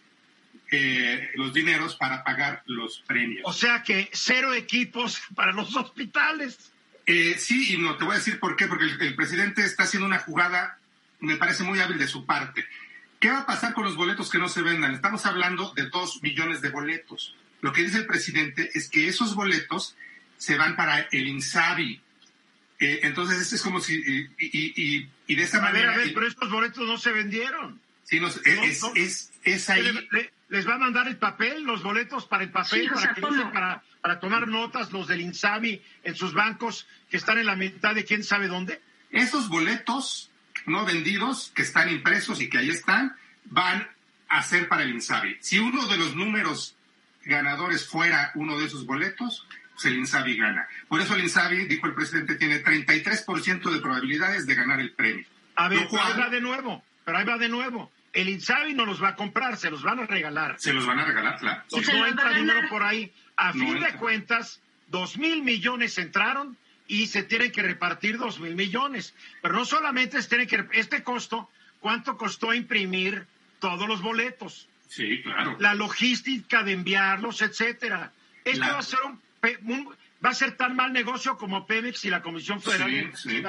eh, los dineros para pagar los premios. O sea que cero equipos para los hospitales. Eh, sí, y no, te voy a decir por qué, porque el, presidente está haciendo una jugada, me parece muy hábil de su parte. ¿Qué va a pasar con los boletos que no se vendan? Estamos hablando de dos millones de boletos. Lo que dice el presidente es que esos boletos se van para el INSABI. Eh, entonces, es como si. Y, de esa manera. a ver, pero estos boletos no se vendieron. Sí, es, es, es, ahí les va a mandar el papel, los boletos para el papel, para, para, tomar notas los del INSABI en sus bancos que están en la mitad de quién sabe dónde. Esos boletos no vendidos que están impresos y que ahí están van a ser para el INSABI. Si uno de los números ganadores fuera uno de esos boletos, pues el INSABI gana. Por eso el INSABI, dijo el presidente, tiene 33% de probabilidades de ganar el premio. A ver, ahí va de nuevo, pero ahí va de nuevo el Insabi no los va a comprar, se los van a regalar. Se los van a regalar, claro. no entra dinero por ahí. A fin de cuentas, dos mil millones entraron y se tienen que repartir dos mil millones. Pero no solamente se tiene que, este costo, ¿cuánto costó imprimir todos los boletos. Sí, claro. La logística de enviarlos, etcétera. Esto La- va a ser un, pe- un- va a ser tan mal negocio como Pemex y la Comisión Federal de Sí, sí.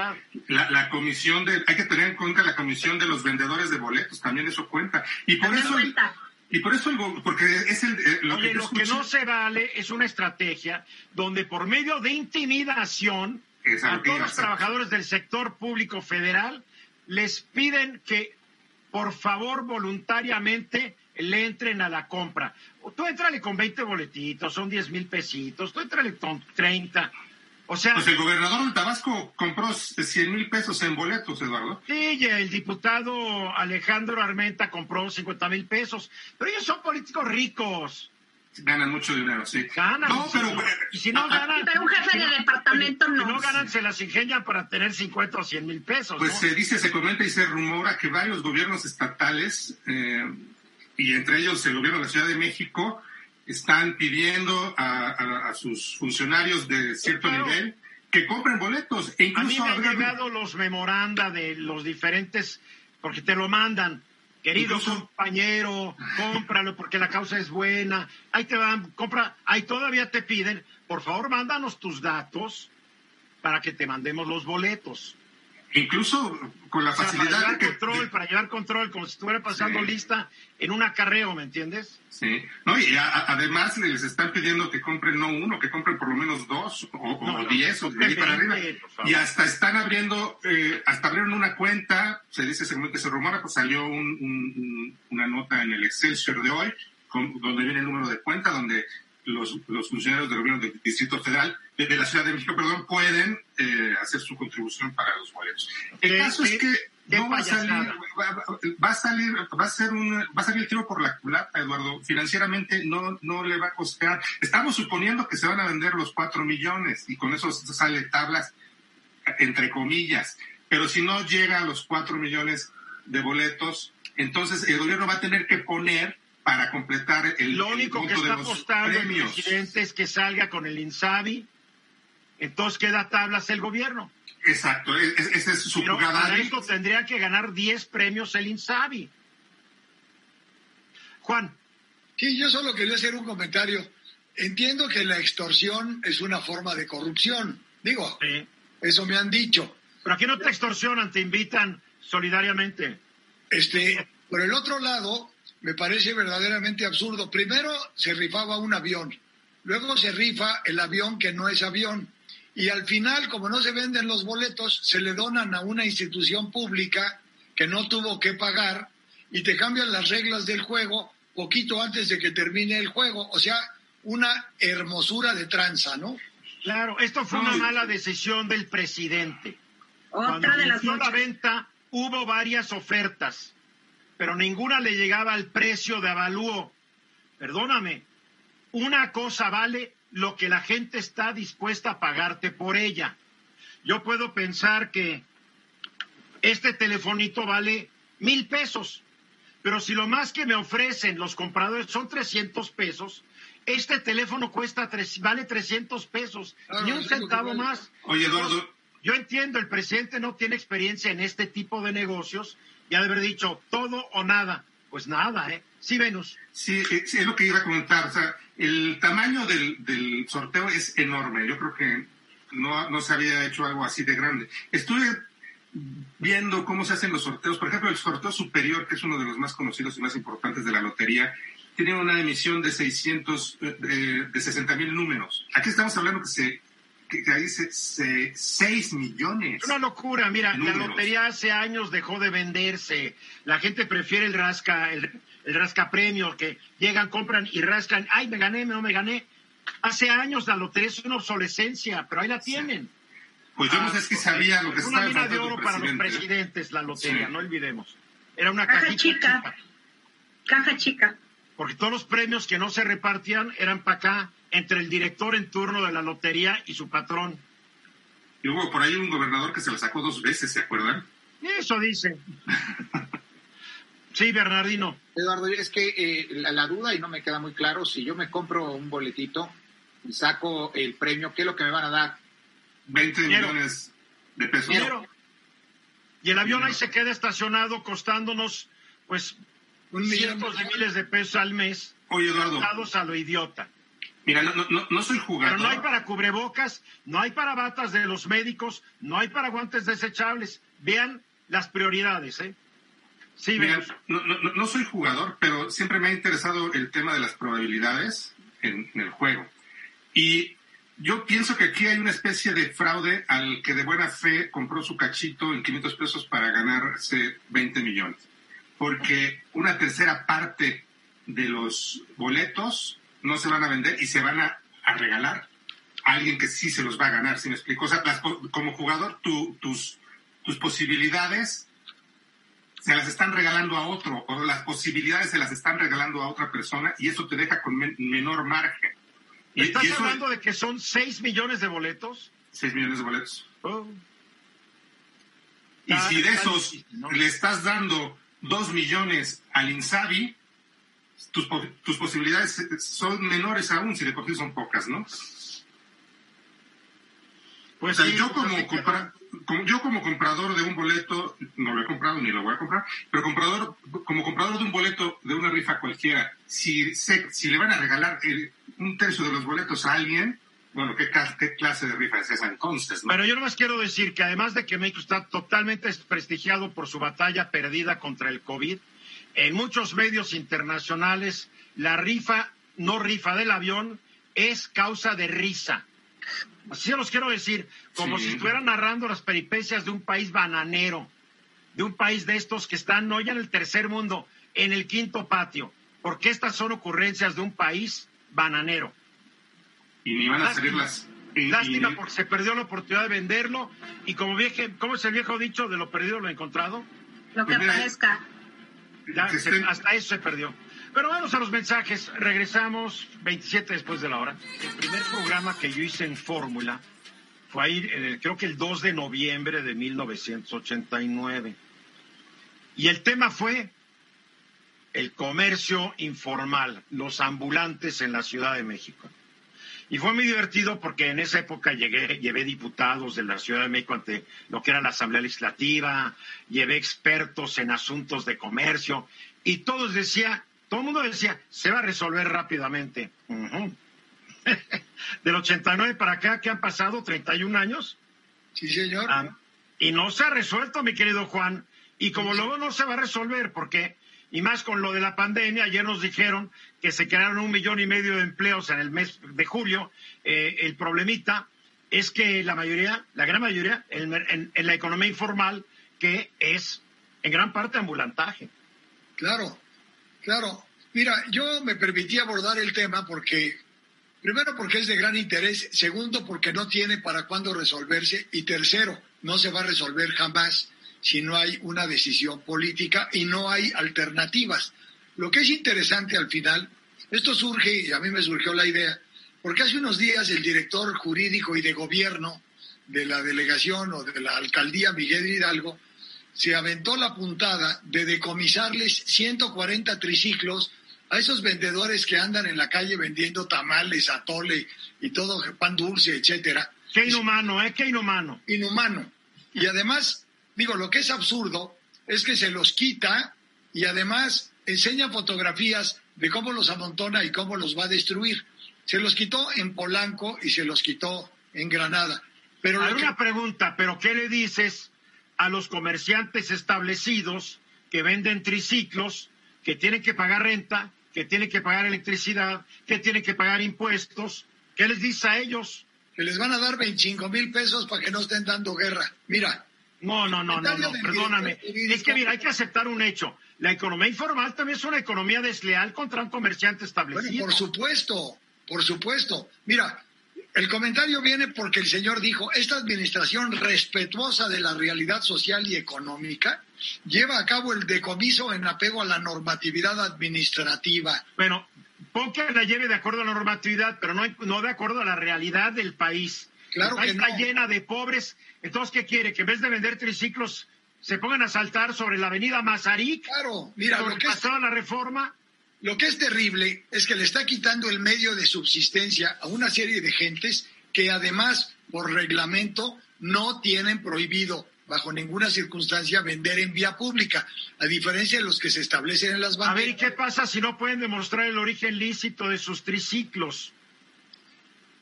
La, la comisión de, hay que tener en cuenta la comisión de los vendedores de boletos, también eso cuenta. Y por También eso, cuenta. y por eso porque es el, eh, lo Oye, que no se vale es una estrategia donde por medio de intimidación a todos los trabajadores del sector público federal les piden que por favor voluntariamente le entren a la compra. Tú entrale con 20 boletitos, son 10 mil pesitos, tú entrale con 30. O sea, Pues el gobernador de Tabasco compró 100 mil pesos en boletos, Eduardo. Sí, y el diputado Alejandro Armenta compró 50 mil pesos, pero ellos son políticos ricos. Ganan mucho dinero, sí. Ganan. No, pero... si no- y si no ganan. Pero un jefe de no- departamento Si no. no ganan, se las ingenian para tener 50 o 100 mil pesos. Pues ¿no? se dice, se comenta y se rumora que varios gobiernos estatales, eh, y entre ellos el gobierno de la Ciudad de México, están pidiendo a, a- a sus funcionarios de cierto Claro. nivel que compren boletos. E A mí incluso me han llegado los memoranda de los diferentes, porque te lo mandan. Querido Incluso- compañero, cómpralo porque la causa es buena. Ahí te van, compra. Ahí todavía te piden, por favor, mándanos tus datos para que te mandemos los boletos. Incluso con la O sea, para facilidad llevar de que... control, para llevar control, como si estuviera pasando Sí. lista en un acarreo, ¿me entiendes? Sí, no, y a- además les están pidiendo que compren no uno, que compren por lo menos dos o, o No, no, diez o de ahí para arriba. Y hasta están abriendo, eh, hasta abrieron una cuenta, se dice según que se rumora, pues salió un- un- un- una nota en el Excelsior de hoy, con- donde viene el número de cuenta, donde los, los funcionarios del gobierno del Distrito Federal, de, de la Ciudad de México, perdón, pueden eh, hacer su contribución para los boletos. El caso es que no va a salir, va, a salir, va a ser un, va a salir el tiro por la culata, Eduardo. Financieramente no, no le va a costar. Estamos suponiendo que se van a vender los cuatro millones y con eso sale tablas, entre comillas. Pero si no llega a los cuatro millones de boletos, entonces el gobierno va a tener que poner para completar el, Lo el único que monto de está apostando el presidente es que salga con el INSABI, entonces queda tablas el gobierno. Exacto, es- es- esa es su Pero jugada. para esto tendría que ganar 10 premios el INSABI. Juan, Sí, yo solo quería hacer un comentario. Entiendo que la extorsión es una forma de corrupción. Digo, eh, eso me han dicho. pero aquí no te extorsionan, te invitan solidariamente. Este, por el otro lado, me parece verdaderamente absurdo. Primero se rifaba un avión, luego se rifa el avión que no es avión. Y al final, como no se venden los boletos, se le donan a una institución pública que no tuvo que pagar y te cambian las reglas del juego poquito antes de que termine el juego. O sea, una hermosura de tranza, ¿no? Claro, esto fue una mala decisión del presidente. Cuando Otra de las la venta, hubo varias ofertas, pero ninguna le llegaba al precio de avalúo. Perdóname, una cosa vale lo que la gente está dispuesta a pagarte por ella. Yo puedo pensar que este telefonito vale mil pesos, pero si lo más que me ofrecen los compradores son 300 pesos, este teléfono cuesta tres, vale 300 pesos, Claro, ni un centavo vale. más. Oye, Eduardo, Yo entiendo, el presidente no tiene experiencia en este tipo de negocios y ha de haber dicho todo o nada. Pues nada, ¿eh? Sí, Venus. Sí, eh, sí, es lo que iba a comentar. O sea, el tamaño del, del sorteo es enorme. Yo creo que no, no se había hecho algo así de grande. Estuve viendo cómo se hacen los sorteos. Por ejemplo, el sorteo superior, que es uno de los más conocidos y más importantes de la lotería, tiene una emisión de 600, eh, de, de 60 mil números. Aquí estamos hablando que se que, se- 6 millones. Es una locura, mira, la lotería hace años dejó de venderse. La gente prefiere el rasca, el, el rasca premio, que llegan, compran y rascan. Ay, me gané, no me gané. Hace años la lotería es una obsolescencia, pero ahí la tienen. Pues yo no sé si sabía lo que Es una estaba mina de oro para los presidente. presidentes, la lotería, Sí. no olvidemos. Era una Caja chica. Caja chica. porque todos los premios que no se repartían eran para acá, entre el director en turno de la lotería y su patrón. Y hubo por ahí un gobernador que se lo sacó dos veces, ¿se acuerdan? Eso dice. Sí, Bernardino. Eduardo, es que eh, la, la duda, y no me queda muy claro, si yo me compro un boletito y saco el premio, ¿qué es lo que me van a dar? 20 Dinero. millones de pesos. Dinero. Y el avión Dinero. ahí se queda estacionado costándonos, pues, cientos de miles de pesos al mes. Oye, Eduardo. a lo idiota. Mira, no, no, no soy jugador. Pero no hay para cubrebocas, no hay para batas de los médicos, no hay para guantes desechables. Vean las prioridades, ¿eh? Sí, Mira, no, no, no, soy jugador, pero siempre me ha interesado el tema de las probabilidades en, en el juego. Y yo pienso que aquí hay una especie de fraude al que de buena fe compró su cachito en 500 pesos para ganarse 20 millones. Porque una tercera parte de los boletos no se van a vender y se van a, regalar a alguien que sí se los va a ganar, si me explico? O sea, como jugador, tus, tus posibilidades se las están regalando a otro, o las posibilidades se las están regalando a otra persona y eso te deja con menor margen. ¿Estás hablando de que son 6 millones de boletos? 6 millones de boletos. Oh. Y si de esos le estás dando 2 millones al Insabi, tus, tus posibilidades son menores aún, si de por sí son pocas, ¿no? Pues yo como, como, yo como comprador de un boleto, no lo he comprado ni lo voy a comprar, pero comprador, como comprador de un boleto de una rifa cualquiera, si, si le van a regalar un tercio de los boletos a alguien, bueno, ¿qué, clase de rifa es esa entonces? Pero yo nomás quiero decir que además de que México está totalmente desprestigiado por su batalla perdida contra el COVID, en muchos medios internacionales la rifa, no rifa del avión, es causa de risa. Así se los quiero decir, como si estuvieran narrando las peripecias de un país bananero, de un país de estos que están no ya en el tercer mundo, en el quinto patio, porque estas son ocurrencias de un país bananero. Y ni van a salir las... lástima porque se perdió la oportunidad de venderlo y como vieje, ¿cómo es el viejo dicho de lo perdido lo encontrado? Lo que hasta eso se perdió. Pero vamos a los mensajes. Regresamos 27 después de la hora. El primer programa que yo hice en Fórmula fue ahí, eh, creo que el 2 de noviembre de 1989. Y el tema fue el comercio informal, los ambulantes en la Ciudad de México. Y fue muy divertido porque en esa época llegué, llevé diputados de la Ciudad de México ante lo que era la Asamblea Legislativa, llevé expertos en asuntos de comercio y todos decía, todo el mundo decía, se va a resolver rápidamente. Del 89 para acá, ¿qué han pasado? ¿31 años? Sí, señor. Ah, y no se ha resuelto, mi querido Juan. Y como luego no se va a resolver, porque y más con lo de la pandemia. Ayer nos dijeron que se crearon un millón y medio de empleos en el mes de julio. Eh, el problemita es que la mayoría, la gran mayoría, en, la economía informal, que es en gran parte ambulantaje. Claro, claro. Mira, yo me permití abordar el tema porque, primero porque es de gran interés, segundo porque no tiene para cuándo resolverse y tercero, no se va a resolver jamás si no hay una decisión política y no hay alternativas. Lo que es interesante al final, esto surge, y a mí me surgió la idea, porque hace unos días el director jurídico y de gobierno de la delegación o de la alcaldía Miguel Hidalgo se aventó la puntada de decomisarles 140 triciclos a esos vendedores que andan en la calle vendiendo tamales, atole y todo, pan dulce, etcétera. Qué inhumano, ¿eh? Qué inhumano. Inhumano. Y además Digo, lo que es absurdo es que se los quita y además enseña fotografías de cómo los amontona y cómo los va a destruir. Se los quitó en Polanco y se los quitó en Granada. Pero Hay una pregunta, ¿pero qué le dices a los comerciantes establecidos que venden triciclos, que tienen que pagar renta, que tienen que pagar electricidad, que tienen que pagar impuestos? ¿Qué les dices a ellos? Que les van a dar 25 mil pesos para que no estén dando guerra. Mira, no, no, no, no, no, perdóname. Es que mira, hay que aceptar un hecho. La economía informal también es una economía desleal contra un comerciante establecido. por supuesto, por supuesto. Mira, el comentario viene porque el señor dijo, esta administración respetuosa de la realidad social y económica lleva a cabo el decomiso en apego a la normatividad administrativa. Bueno, que la lleve de acuerdo a la normatividad, pero no, no de acuerdo a la realidad del país. Claro que está llena de pobres. Entonces, ¿qué quiere? Que en vez de vender triciclos se pongan a saltar sobre la avenida Mazarik. Claro, mira, lo que es, la reforma. Lo que es terrible es que le está quitando el medio de subsistencia a una serie de gentes que además, por reglamento, no tienen prohibido bajo ninguna circunstancia vender en vía pública, a diferencia de los que se establecen en las bandas. A ver, ¿y qué pasa si no pueden demostrar el origen lícito de sus triciclos?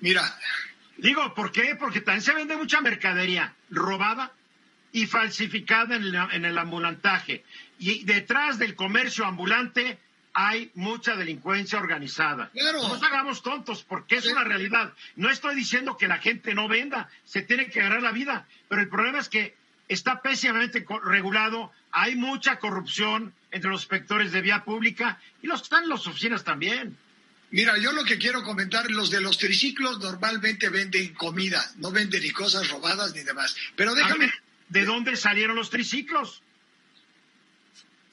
Mira. Digo, ¿por qué? Porque también se vende mucha mercadería robada y falsificada en, en el ambulantaje. Y detrás del comercio ambulante hay mucha delincuencia organizada. No nos hagamos tontos, porque es una realidad. No estoy diciendo que la gente no venda, se tiene que ganar la vida, pero el problema es que está pésimamente regulado, hay mucha corrupción entre los inspectores de vía pública y los que están en las oficinas también. Mira, yo lo que quiero comentar, los de los triciclos normalmente venden comida, no venden ni cosas robadas ni demás. Pero déjame... ¿De dónde salieron los triciclos?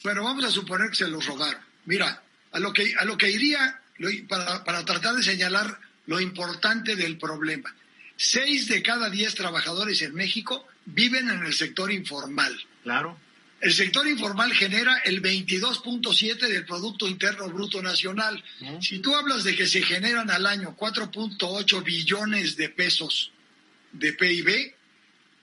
Bueno, vamos a suponer que se los robaron. Mira, a lo que, a lo que iría, para, para tratar de señalar lo importante del problema. Seis de cada diez trabajadores en México viven en el sector informal. Claro. El sector informal genera el 22.7 del Producto Interno Bruto Nacional. Si tú hablas de que se generan al año 4.8 billones de pesos de PIB,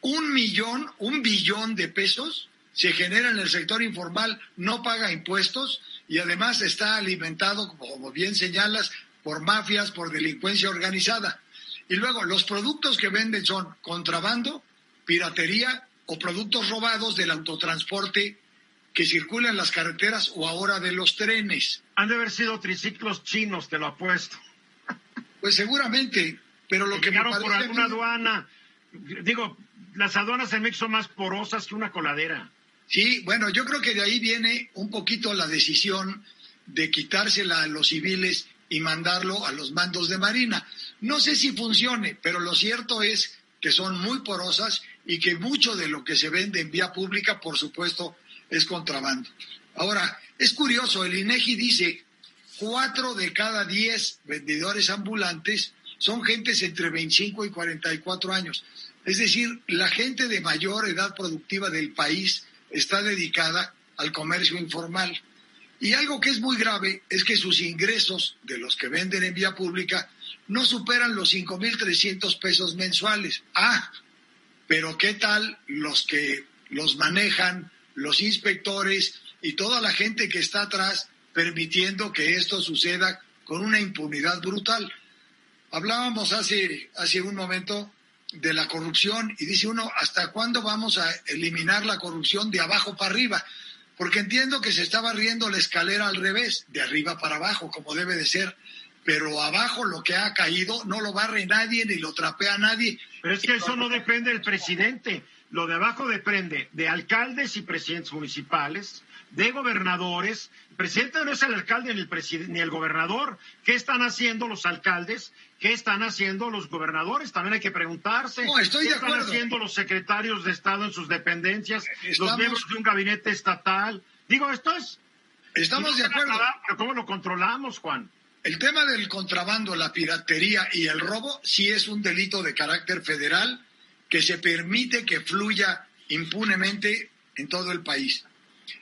un millón, un billón de pesos se genera en el sector informal, no paga impuestos y además está alimentado, como bien señalas, por mafias, por delincuencia organizada. Y luego los productos que venden son contrabando, piratería o productos robados del autotransporte que circula en las carreteras o ahora de los trenes. Han de haber sido triciclos chinos, te lo apuesto. Pues seguramente, pero lo que me parece por alguna aduana. Digo, las aduanas en México son más porosas que una coladera. Sí, bueno, yo creo que de ahí viene un poquito la decisión de quitársela a los civiles y mandarlo a los mandos de Marina. No sé si funcione, pero lo cierto es que son muy porosas y que mucho de lo que se vende en vía pública, por supuesto, es contrabando. Ahora, es curioso, el INEGI dice, cuatro de cada diez vendedores ambulantes son gentes entre 25 y 44 años. Es decir, la gente de mayor edad productiva del país está dedicada al comercio informal. Y algo que es muy grave es que sus ingresos de los que venden en vía pública no superan los 5.300 pesos mensuales. Ah, pero ¿qué tal los que los manejan, los inspectores y toda la gente que está atrás permitiendo que esto suceda con una impunidad brutal? Hablábamos hace, hace un momento de la corrupción y dice uno, ¿hasta cuándo vamos a eliminar la corrupción de abajo para arriba? Porque entiendo que se estaba riendo la escalera al revés, de arriba para abajo, como debe de ser, pero abajo lo que ha caído no lo barre nadie ni lo trapea nadie. Pero es que eso no depende del presidente, lo de abajo depende de alcaldes y presidentes municipales, de gobernadores. El presidente no es el alcalde ni el, ni el gobernador. ¿Qué están haciendo los alcaldes? ¿Qué están haciendo los gobernadores? También hay que preguntarse. No, estoy ¿Qué están haciendo los secretarios de Estado en sus dependencias? Los miembros de un gabinete estatal. Digo, esto es... Estamos de acuerdo. pero ¿cómo lo controlamos, Juan? El tema del contrabando, la piratería y el robo sí es un delito de carácter federal que se permite que fluya impunemente en todo el país.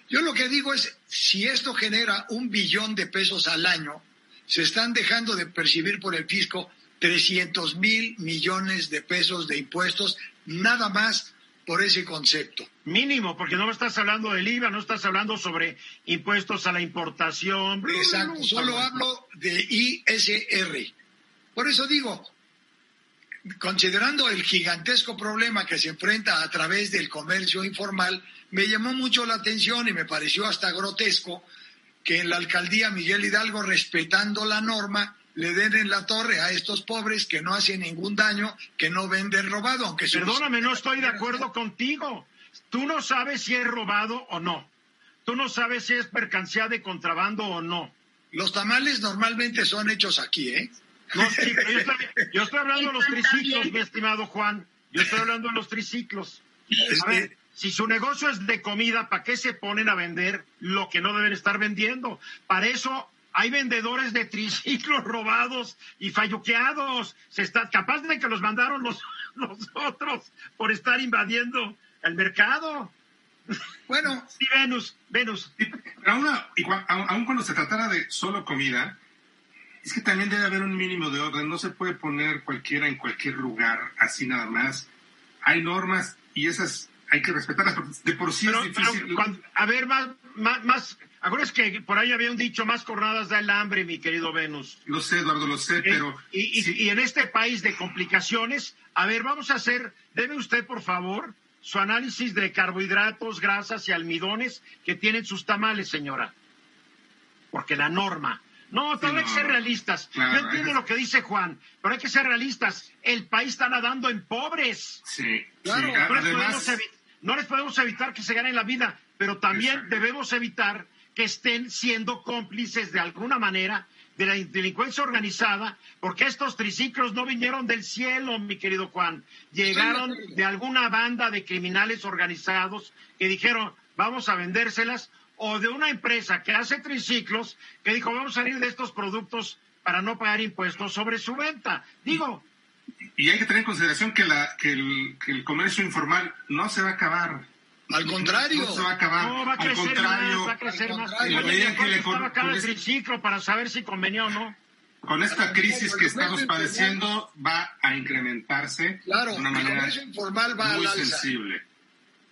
Yo lo que digo es, si esto genera un billón de pesos al año, se están dejando de percibir por el fisco 300 mil millones de pesos de impuestos, nada más por ese concepto. Mínimo, porque no estás hablando del IVA, no estás hablando sobre impuestos a la importación. Exacto, solo hablo de ISR. Por eso digo, considerando el gigantesco problema que se enfrenta a través del comercio informal, me llamó mucho la atención y me pareció hasta grotesco que en la alcaldía Miguel Hidalgo, respetando la norma, le den en la torre a estos pobres que no hacen ningún daño, que no venden robado, aunque Perdóname, no estoy de acuerdo contigo. Tú no sabes si es robado o no. Tú no sabes si es mercancía de contrabando o no. Los tamales normalmente son hechos aquí, ¿eh? No, sí, pero yo estoy, hablando de los triciclos, mi estimado Juan. Yo estoy hablando de los triciclos. A ver, si su negocio es de comida, ¿para qué se ponen a vender lo que no deben estar vendiendo? Para eso hay vendedores de triciclos robados y falluqueados. Se está capaz de que los mandaron los, los otros por estar invadiendo el mercado. Bueno, sí, Venus, Venus. Aún, cuando se tratara de solo comida, es que también debe haber un mínimo de orden. No se puede poner cualquiera en cualquier lugar así nada más. Hay normas y esas hay que respetarlas. De por sí es difícil. a ver, más, más, más Acuérdate que por ahí había un dicho, más cornadas da el hambre, mi querido Venus. Lo sé, Eduardo, lo sé, eh, pero... Y, y, en este país de complicaciones, a ver, vamos a hacer, debe usted, por favor, su análisis de carbohidratos, grasas y almidones que tienen sus tamales, señora. Porque la norma. No, pero hay que ser realistas. Yo entiendo lo que dice Juan, pero hay que ser realistas. El país está nadando en pobres. Sí, claro. no, les podemos evitar que se ganen la vida, pero también debemos evitar que estén siendo cómplices de alguna manera de la delincuencia organizada, porque estos triciclos no vinieron del cielo, mi querido Juan, llegaron de alguna banda de criminales organizados que dijeron, vamos a vendérselas, o de una empresa que hace triciclos que dijo, vamos a salir de estos productos para no pagar impuestos sobre su venta. Digo. Y hay que tener en consideración que, la, que, el, que el comercio informal no se va a acabar. Al contrario. No se va a acabar. No, va a crecer Al contrario, más, va a crecer más. que le cada este triciclo para saber si convenía o no. Con esta crisis que estamos padeciendo va a incrementarse claro, de una manera informal va muy sensible.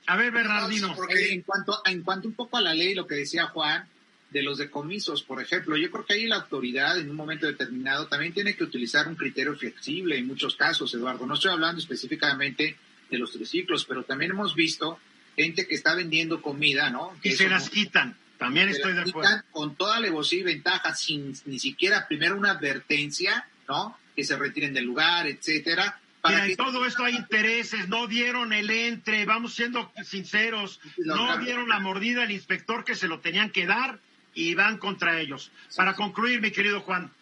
A ver, Bernardino. Porque en cuanto, en cuanto un poco a la ley, lo que decía Juan, de los decomisos, por ejemplo, yo creo que ahí la autoridad en un momento determinado también tiene que utilizar un criterio flexible en muchos casos, Eduardo. No estoy hablando específicamente de los triciclos, pero también hemos visto gente que está vendiendo comida, ¿no? y se las quitan. También estoy de acuerdo. Con toda alevosía y ventaja, sin ni siquiera primero una advertencia, ¿no? Que se retiren del lugar, etcétera. Para que... todo esto hay intereses, no dieron el entre, vamos siendo sinceros, no dieron la mordida al inspector que se lo tenían que dar y van contra ellos. Para concluir, mi querido Juan.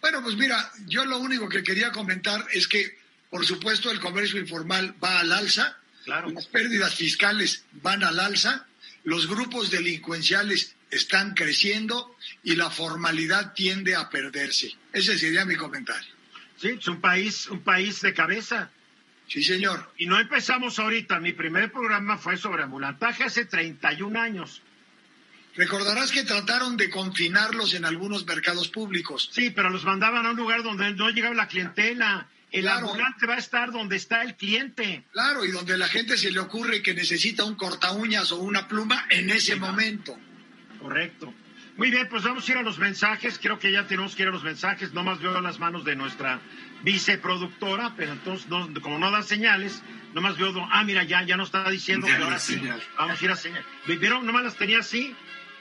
Bueno, pues mira, yo lo único que quería comentar es que, por supuesto, el comercio informal va al alza, las pérdidas fiscales van al alza, los grupos delincuenciales están creciendo y la formalidad tiende a perderse. Ese sería mi comentario. Sí, es un país, un país de cabeza. Sí, señor. Y no empezamos ahorita. Mi primer programa fue sobre ambulantaje hace 31 años. Recordarás que trataron de confinarlos en algunos mercados públicos. Sí, pero los mandaban a un lugar donde no llegaba la clientela. El ambulante va a estar donde está el cliente. Claro, y donde la gente se le ocurre que necesita un corta uñas o una pluma en ese momento. Correcto. Muy bien, pues vamos a ir a los mensajes. Creo que ya tenemos que ir a los mensajes. No más veo las manos de nuestra viceproductora, pero entonces, como no da señales, nomás veo, ah, mira, ya, ya nos está diciendo que ahora sí. Vamos a ir a señales. ¿Vieron? Nomás las tenía así.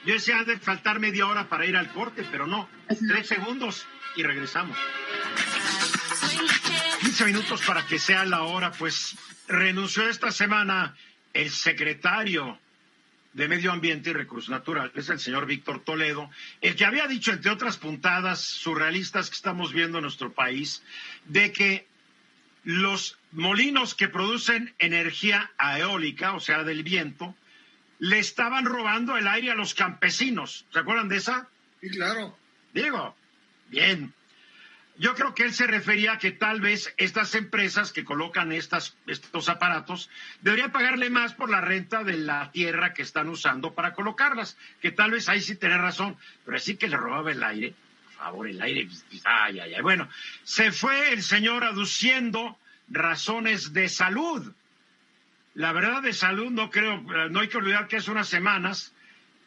Yo decía, ha de faltar media hora para ir al corte, pero no. Tres segundos y regresamos. 15 minutos para que sea la hora, pues renunció esta semana el secretario de Medio Ambiente y Recursos Naturales, el señor Víctor Toledo, el que había dicho, entre otras puntadas surrealistas que estamos viendo en nuestro país, de que los molinos que producen energía eólica, o sea, del viento, le estaban robando el aire a los campesinos. ¿Se acuerdan de esa? Sí, claro. Digo, bien. Yo creo que él se refería a que tal vez estas empresas que colocan estas, estos aparatos deberían pagarle más por la renta de la tierra que están usando para colocarlas, que tal vez ahí sí tiene razón, pero así que le robaba el aire, por favor, el aire, ay, ay, ay. Bueno, se fue el señor aduciendo razones de salud. La verdad de salud no creo, no hay que olvidar que hace unas semanas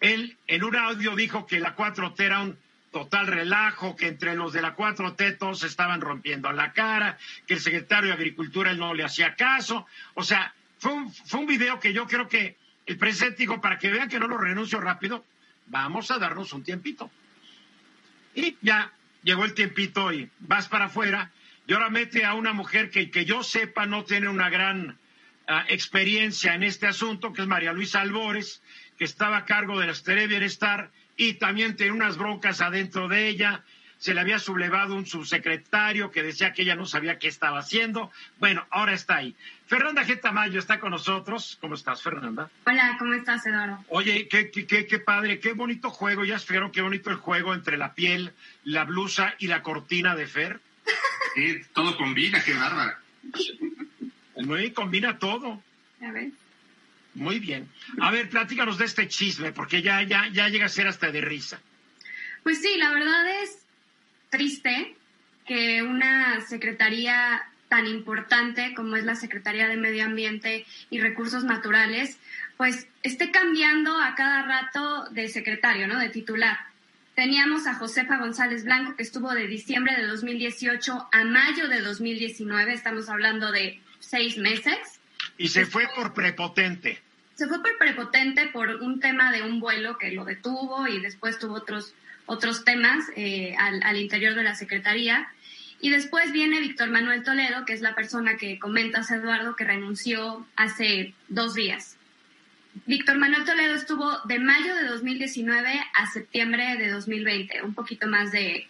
él en un audio dijo que la 4T era un total relajo, que entre los de la 4T todos estaban rompiendo la cara, que el secretario de Agricultura no le hacía caso. O sea, fue un, fue un video que yo creo que el presidente dijo, para que vean que no lo renuncio rápido, vamos a darnos un tiempito. Y ya llegó el tiempito y vas para afuera. Y ahora mete a una mujer que, que yo sepa no tiene una gran ah, experiencia en este asunto, que es María Luisa Albores, que estaba a cargo de la Secretaría de Bienestar y también tiene unas broncas adentro de ella. Se le había sublevado un subsecretario que decía que ella no sabía qué estaba haciendo. Bueno, ahora está ahí. Fernanda G. Tamayo está con nosotros. ¿Cómo estás, Fernanda? Hola, ¿cómo estás, Eduardo? Oye, qué, qué, qué, padre, qué bonito juego. Ya fijaron qué bonito el juego entre la piel, la blusa y la cortina de Fer. Sí, todo combina, qué bárbara. Muy combina todo. A ver. Muy bien. A ver, platícanos de este chisme, porque ya, ya, ya llega a ser hasta de risa. Pues sí, la verdad es triste que una secretaría tan importante como es la Secretaría de Medio Ambiente y Recursos Naturales, pues esté cambiando a cada rato de secretario, ¿no? De titular. Teníamos a Josefa González Blanco, que estuvo de diciembre de 2018 a mayo de 2019, estamos hablando de seis meses. Y se fue por prepotente. Se fue por prepotente por un tema de un vuelo que lo detuvo y después tuvo otros, otros temas eh, al, al interior de la Secretaría. Y después viene Víctor Manuel Toledo, que es la persona que comentas, Eduardo, que renunció hace dos días. Víctor Manuel Toledo estuvo de mayo de 2019 a septiembre de 2020, un poquito más de,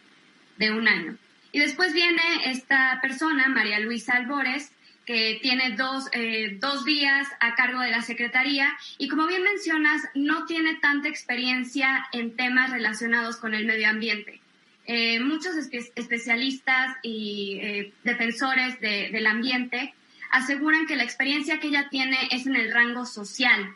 de un año. Y después viene esta persona, María Luisa Albores, que tiene dos, eh, dos días a cargo de la Secretaría y como bien mencionas, no tiene tanta experiencia en temas relacionados con el medio ambiente. Eh, muchos espe especialistas y eh, defensores de, del ambiente aseguran que la experiencia que ella tiene es en el rango social.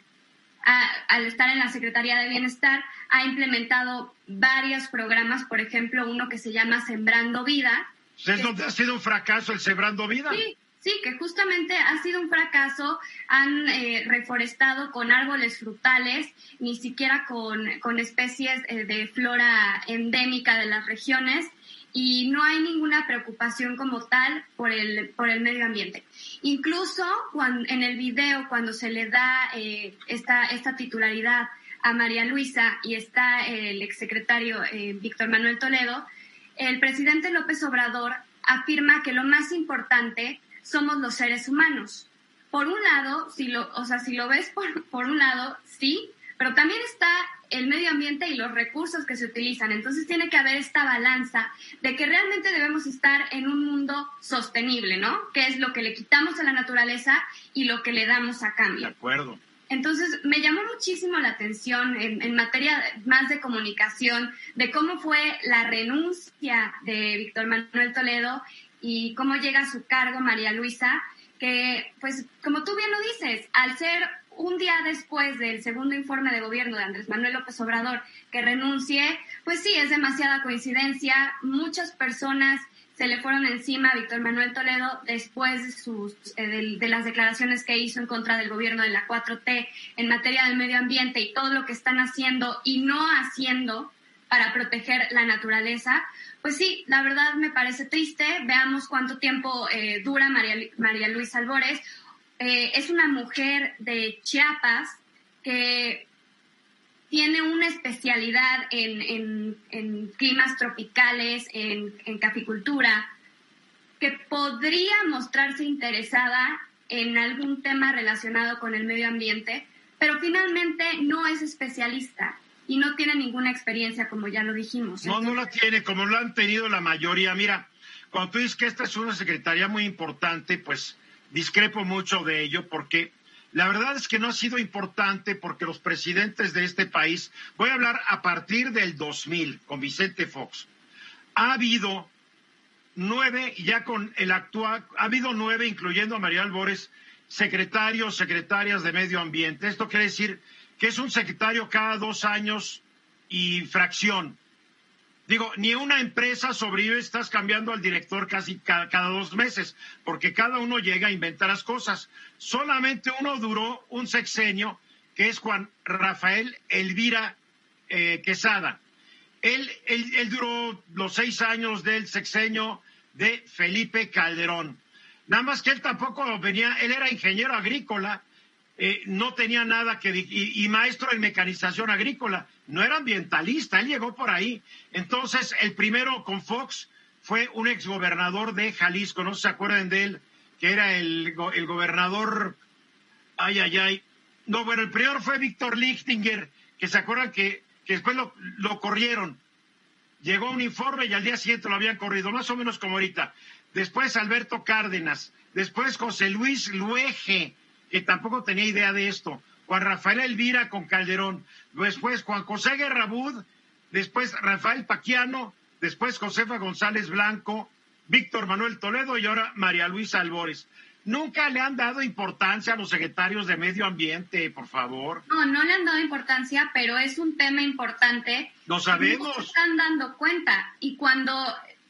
A, al estar en la Secretaría de Bienestar, ha implementado varios programas, por ejemplo, uno que se llama Sembrando Vida. ¿Es donde ha sido un fracaso el Sembrando Vida? Sí, Sí, que justamente ha sido un fracaso. Han eh, reforestado con árboles frutales, ni siquiera con, con especies eh, de flora endémica de las regiones y no hay ninguna preocupación como tal por el, por el medio ambiente. Incluso cuando, en el video, cuando se le da eh, esta, esta titularidad a María Luisa y está el exsecretario eh, Víctor Manuel Toledo, el presidente López Obrador afirma que lo más importante somos los seres humanos. Por un lado, si lo, o sea, si lo ves por, por un lado, sí, pero también está el medio ambiente y los recursos que se utilizan. Entonces tiene que haber esta balanza de que realmente debemos estar en un mundo sostenible, ¿no? Que es lo que le quitamos a la naturaleza y lo que le damos a cambio. De acuerdo. Entonces, me llamó muchísimo la atención en, en, materia más de comunicación, de cómo fue la renuncia de Víctor Manuel Toledo y cómo llega a su cargo María Luisa, que pues como tú bien lo dices, al ser un día después del segundo informe de gobierno de Andrés Manuel López Obrador que renuncie, pues sí, es demasiada coincidencia. Muchas personas se le fueron encima a Víctor Manuel Toledo después de, sus, eh, de, las declaraciones que hizo en contra del gobierno de la 4T en materia del medio ambiente y todo lo que están haciendo y no haciendo para proteger la naturaleza, pues sí, la verdad me parece triste. Veamos cuánto tiempo eh, dura María, María Luisa Albores. Eh, es una mujer de Chiapas que tiene una especialidad en, climas tropicales, en, en caficultura, que podría mostrarse interesada en algún tema relacionado con el medio ambiente, pero finalmente no es especialista y no tiene ninguna experiencia, como ya lo dijimos. No, no la tiene, como lo han tenido la mayoría. Mira, cuando tú dices que esta es una secretaría muy importante, pues discrepo mucho de ello, porque la verdad es que no ha sido importante porque los presidentes de este país, voy a hablar a partir del 2000 con Vicente Fox, ha habido nueve, ya con el actual, ha habido nueve, incluyendo a María Albores, secretarios, secretarias de medio ambiente. Esto quiere decir que es un secretario cada dos años y fracción. Digo, ni una empresa sobrevive, estás cambiando al director casi cada, dos meses, porque cada uno llega a inventar las cosas. Solamente uno duró un sexenio, que es Juan Rafael Elvira eh, Quesada. Él, él duró los seis años del sexenio de Felipe Calderón. Nada más que él tampoco venía, él era ingeniero agrícola, eh, no tenía nada que y, y, maestro en mecanización agrícola, no era ambientalista, él llegó por ahí. Entonces, el primero con Fox fue un exgobernador de Jalisco, no se acuerdan de él, que era el, el gobernador, ay, ay, ay. No, bueno, el primero fue Víctor Lichtinger, que se acuerdan que, que después lo, lo corrieron. Llegó un informe y al día siguiente lo habían corrido, más o menos como ahorita. Después Alberto Cárdenas, después José Luis Luege, que tampoco tenía idea de esto. Juan Rafael Elvira con Calderón, después Juan José Guerrabud, después Rafael Paquiano, después Josefa González Blanco, Víctor Manuel Toledo y ahora María Luisa Albores. Nunca le han dado importancia a los secretarios de medio ambiente, por favor. No, no le han dado importancia, pero es un tema importante. Lo sabemos. No se están dando cuenta. Y cuando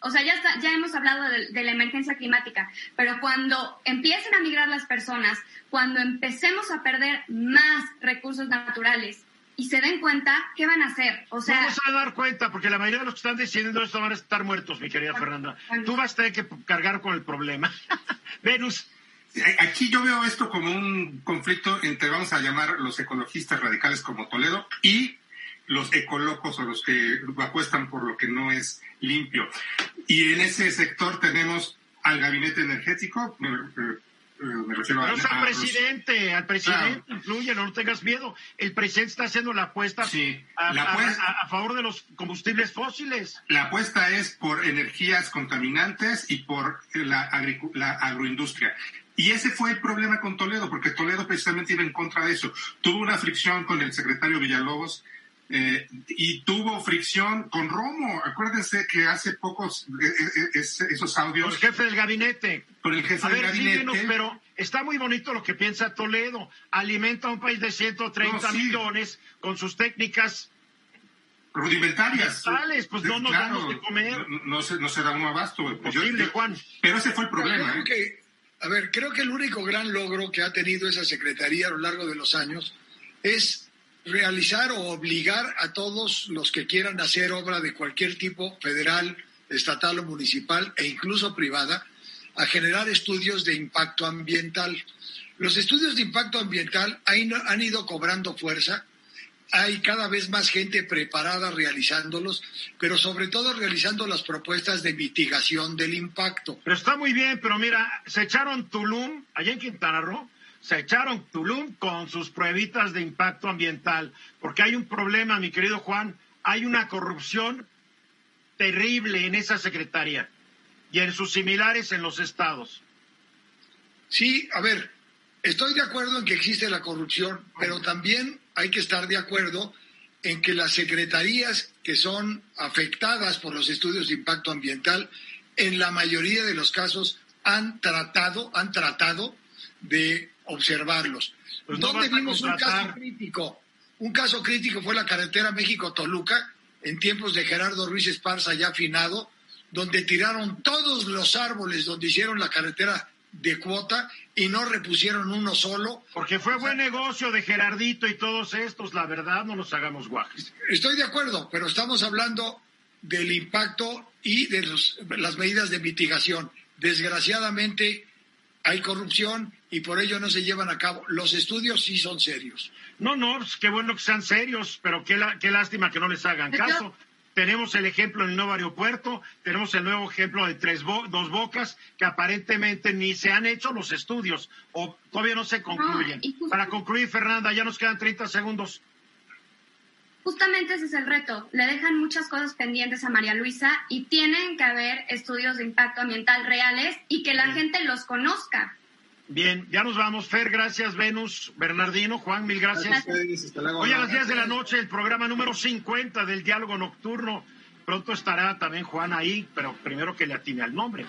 O sea, ya, ya hemos hablado de, la emergencia climática, pero cuando empiecen a migrar las personas, cuando empecemos a perder más recursos naturales y se den cuenta, ¿qué van a hacer? O sea, Vamos a dar cuenta, porque la mayoría de los que están decidiendo esto van a estar muertos, mi querida Fernanda. Tú vas a tener que cargar con el problema. Venus. Aquí yo veo esto como un conflicto entre, vamos a llamar, los ecologistas radicales como Toledo y los ecolocos o los que apuestan por lo que no es limpio. Y en ese sector tenemos al gabinete energético, me, refiero al presidente, al presidente influye, no, tengas miedo. El presidente está haciendo la apuesta, a, favor de los combustibles fósiles. La apuesta es por energías contaminantes y por la, la agroindustria. Y ese fue el problema con Toledo, porque Toledo precisamente iba en contra de eso. Tuvo una fricción con el secretario Villalobos, eh, y tuvo fricción con Romo. Acuérdense que hace pocos eh, eh, esos audios. Con el jefe del gabinete. Con el jefe del gabinete. pero está muy bonito lo que piensa Toledo. Alimenta a un país de 130 millones con sus técnicas rudimentarias. pues no nos damos de comer. No, se, no se da un abasto. Posible, Juan. Pero ese fue el problema. a ver, creo que el único gran logro que ha tenido esa secretaría a lo largo de los años es realizar o obligar a todos los que quieran hacer obra de cualquier tipo, federal, estatal o municipal e incluso privada, a generar estudios de impacto ambiental. Los estudios de impacto ambiental han ido cobrando fuerza, hay cada vez más gente preparada realizándolos, pero sobre todo realizando las propuestas de mitigación del impacto. Pero está muy bien, pero mira, se echaron Tulum, allá en Quintana Roo, se echaron Tulum con sus pruebitas de impacto ambiental, porque hay un problema, mi querido Juan, hay una corrupción terrible en esa secretaría y en sus similares en los estados. Sí, a ver, estoy de acuerdo en que existe la corrupción, pero también hay que estar de acuerdo en que las secretarías que son afectadas por los estudios de impacto ambiental, en la mayoría de los casos han tratado, han tratado de observarlos. Pues ¿Dónde vimos un caso crítico? Un caso crítico fue la carretera México-Toluca, en tiempos de Gerardo Ruiz Esparza ya afinado, donde tiraron todos los árboles donde hicieron la carretera de cuota y no repusieron uno solo. Porque fue buen negocio de Gerardito y todos estos, la verdad, no nos hagamos guajes. Estoy de acuerdo, pero estamos hablando del impacto y de las medidas de mitigación. Desgraciadamente hay corrupción y por ello no se llevan a cabo. Los estudios sí son serios. No, no, pues qué bueno que sean serios, pero qué, qué lástima que no les hagan caso. Tenemos el ejemplo del nuevo aeropuerto, tenemos el nuevo ejemplo de tres dos bocas, que aparentemente ni se han hecho los estudios o todavía no se concluyen. Para concluir, Fernanda, ya nos quedan 30 segundos. Justamente ese es el reto. Le dejan muchas cosas pendientes a María Luisa y tienen que haber estudios de impacto ambiental reales y que la gente los conozca. Bien, ya nos vamos. Fer, gracias. Venus, Bernardino, Juan, mil gracias. Hoy a las 10 de la noche el programa número 50 del Diálogo Nocturno. Pronto estará también Juan ahí, pero primero que le atine al nombre.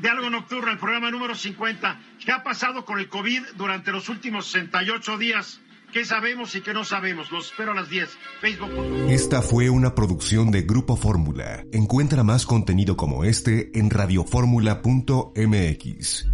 Diálogo Nocturno, el programa número 50. ¿Qué ha pasado con el COVID durante los últimos 68 días? ¿Qué sabemos y qué no sabemos? Los espero a las 10. Facebook. Esta fue una producción de Grupo Fórmula. Encuentra más contenido como este en radioformula.mx.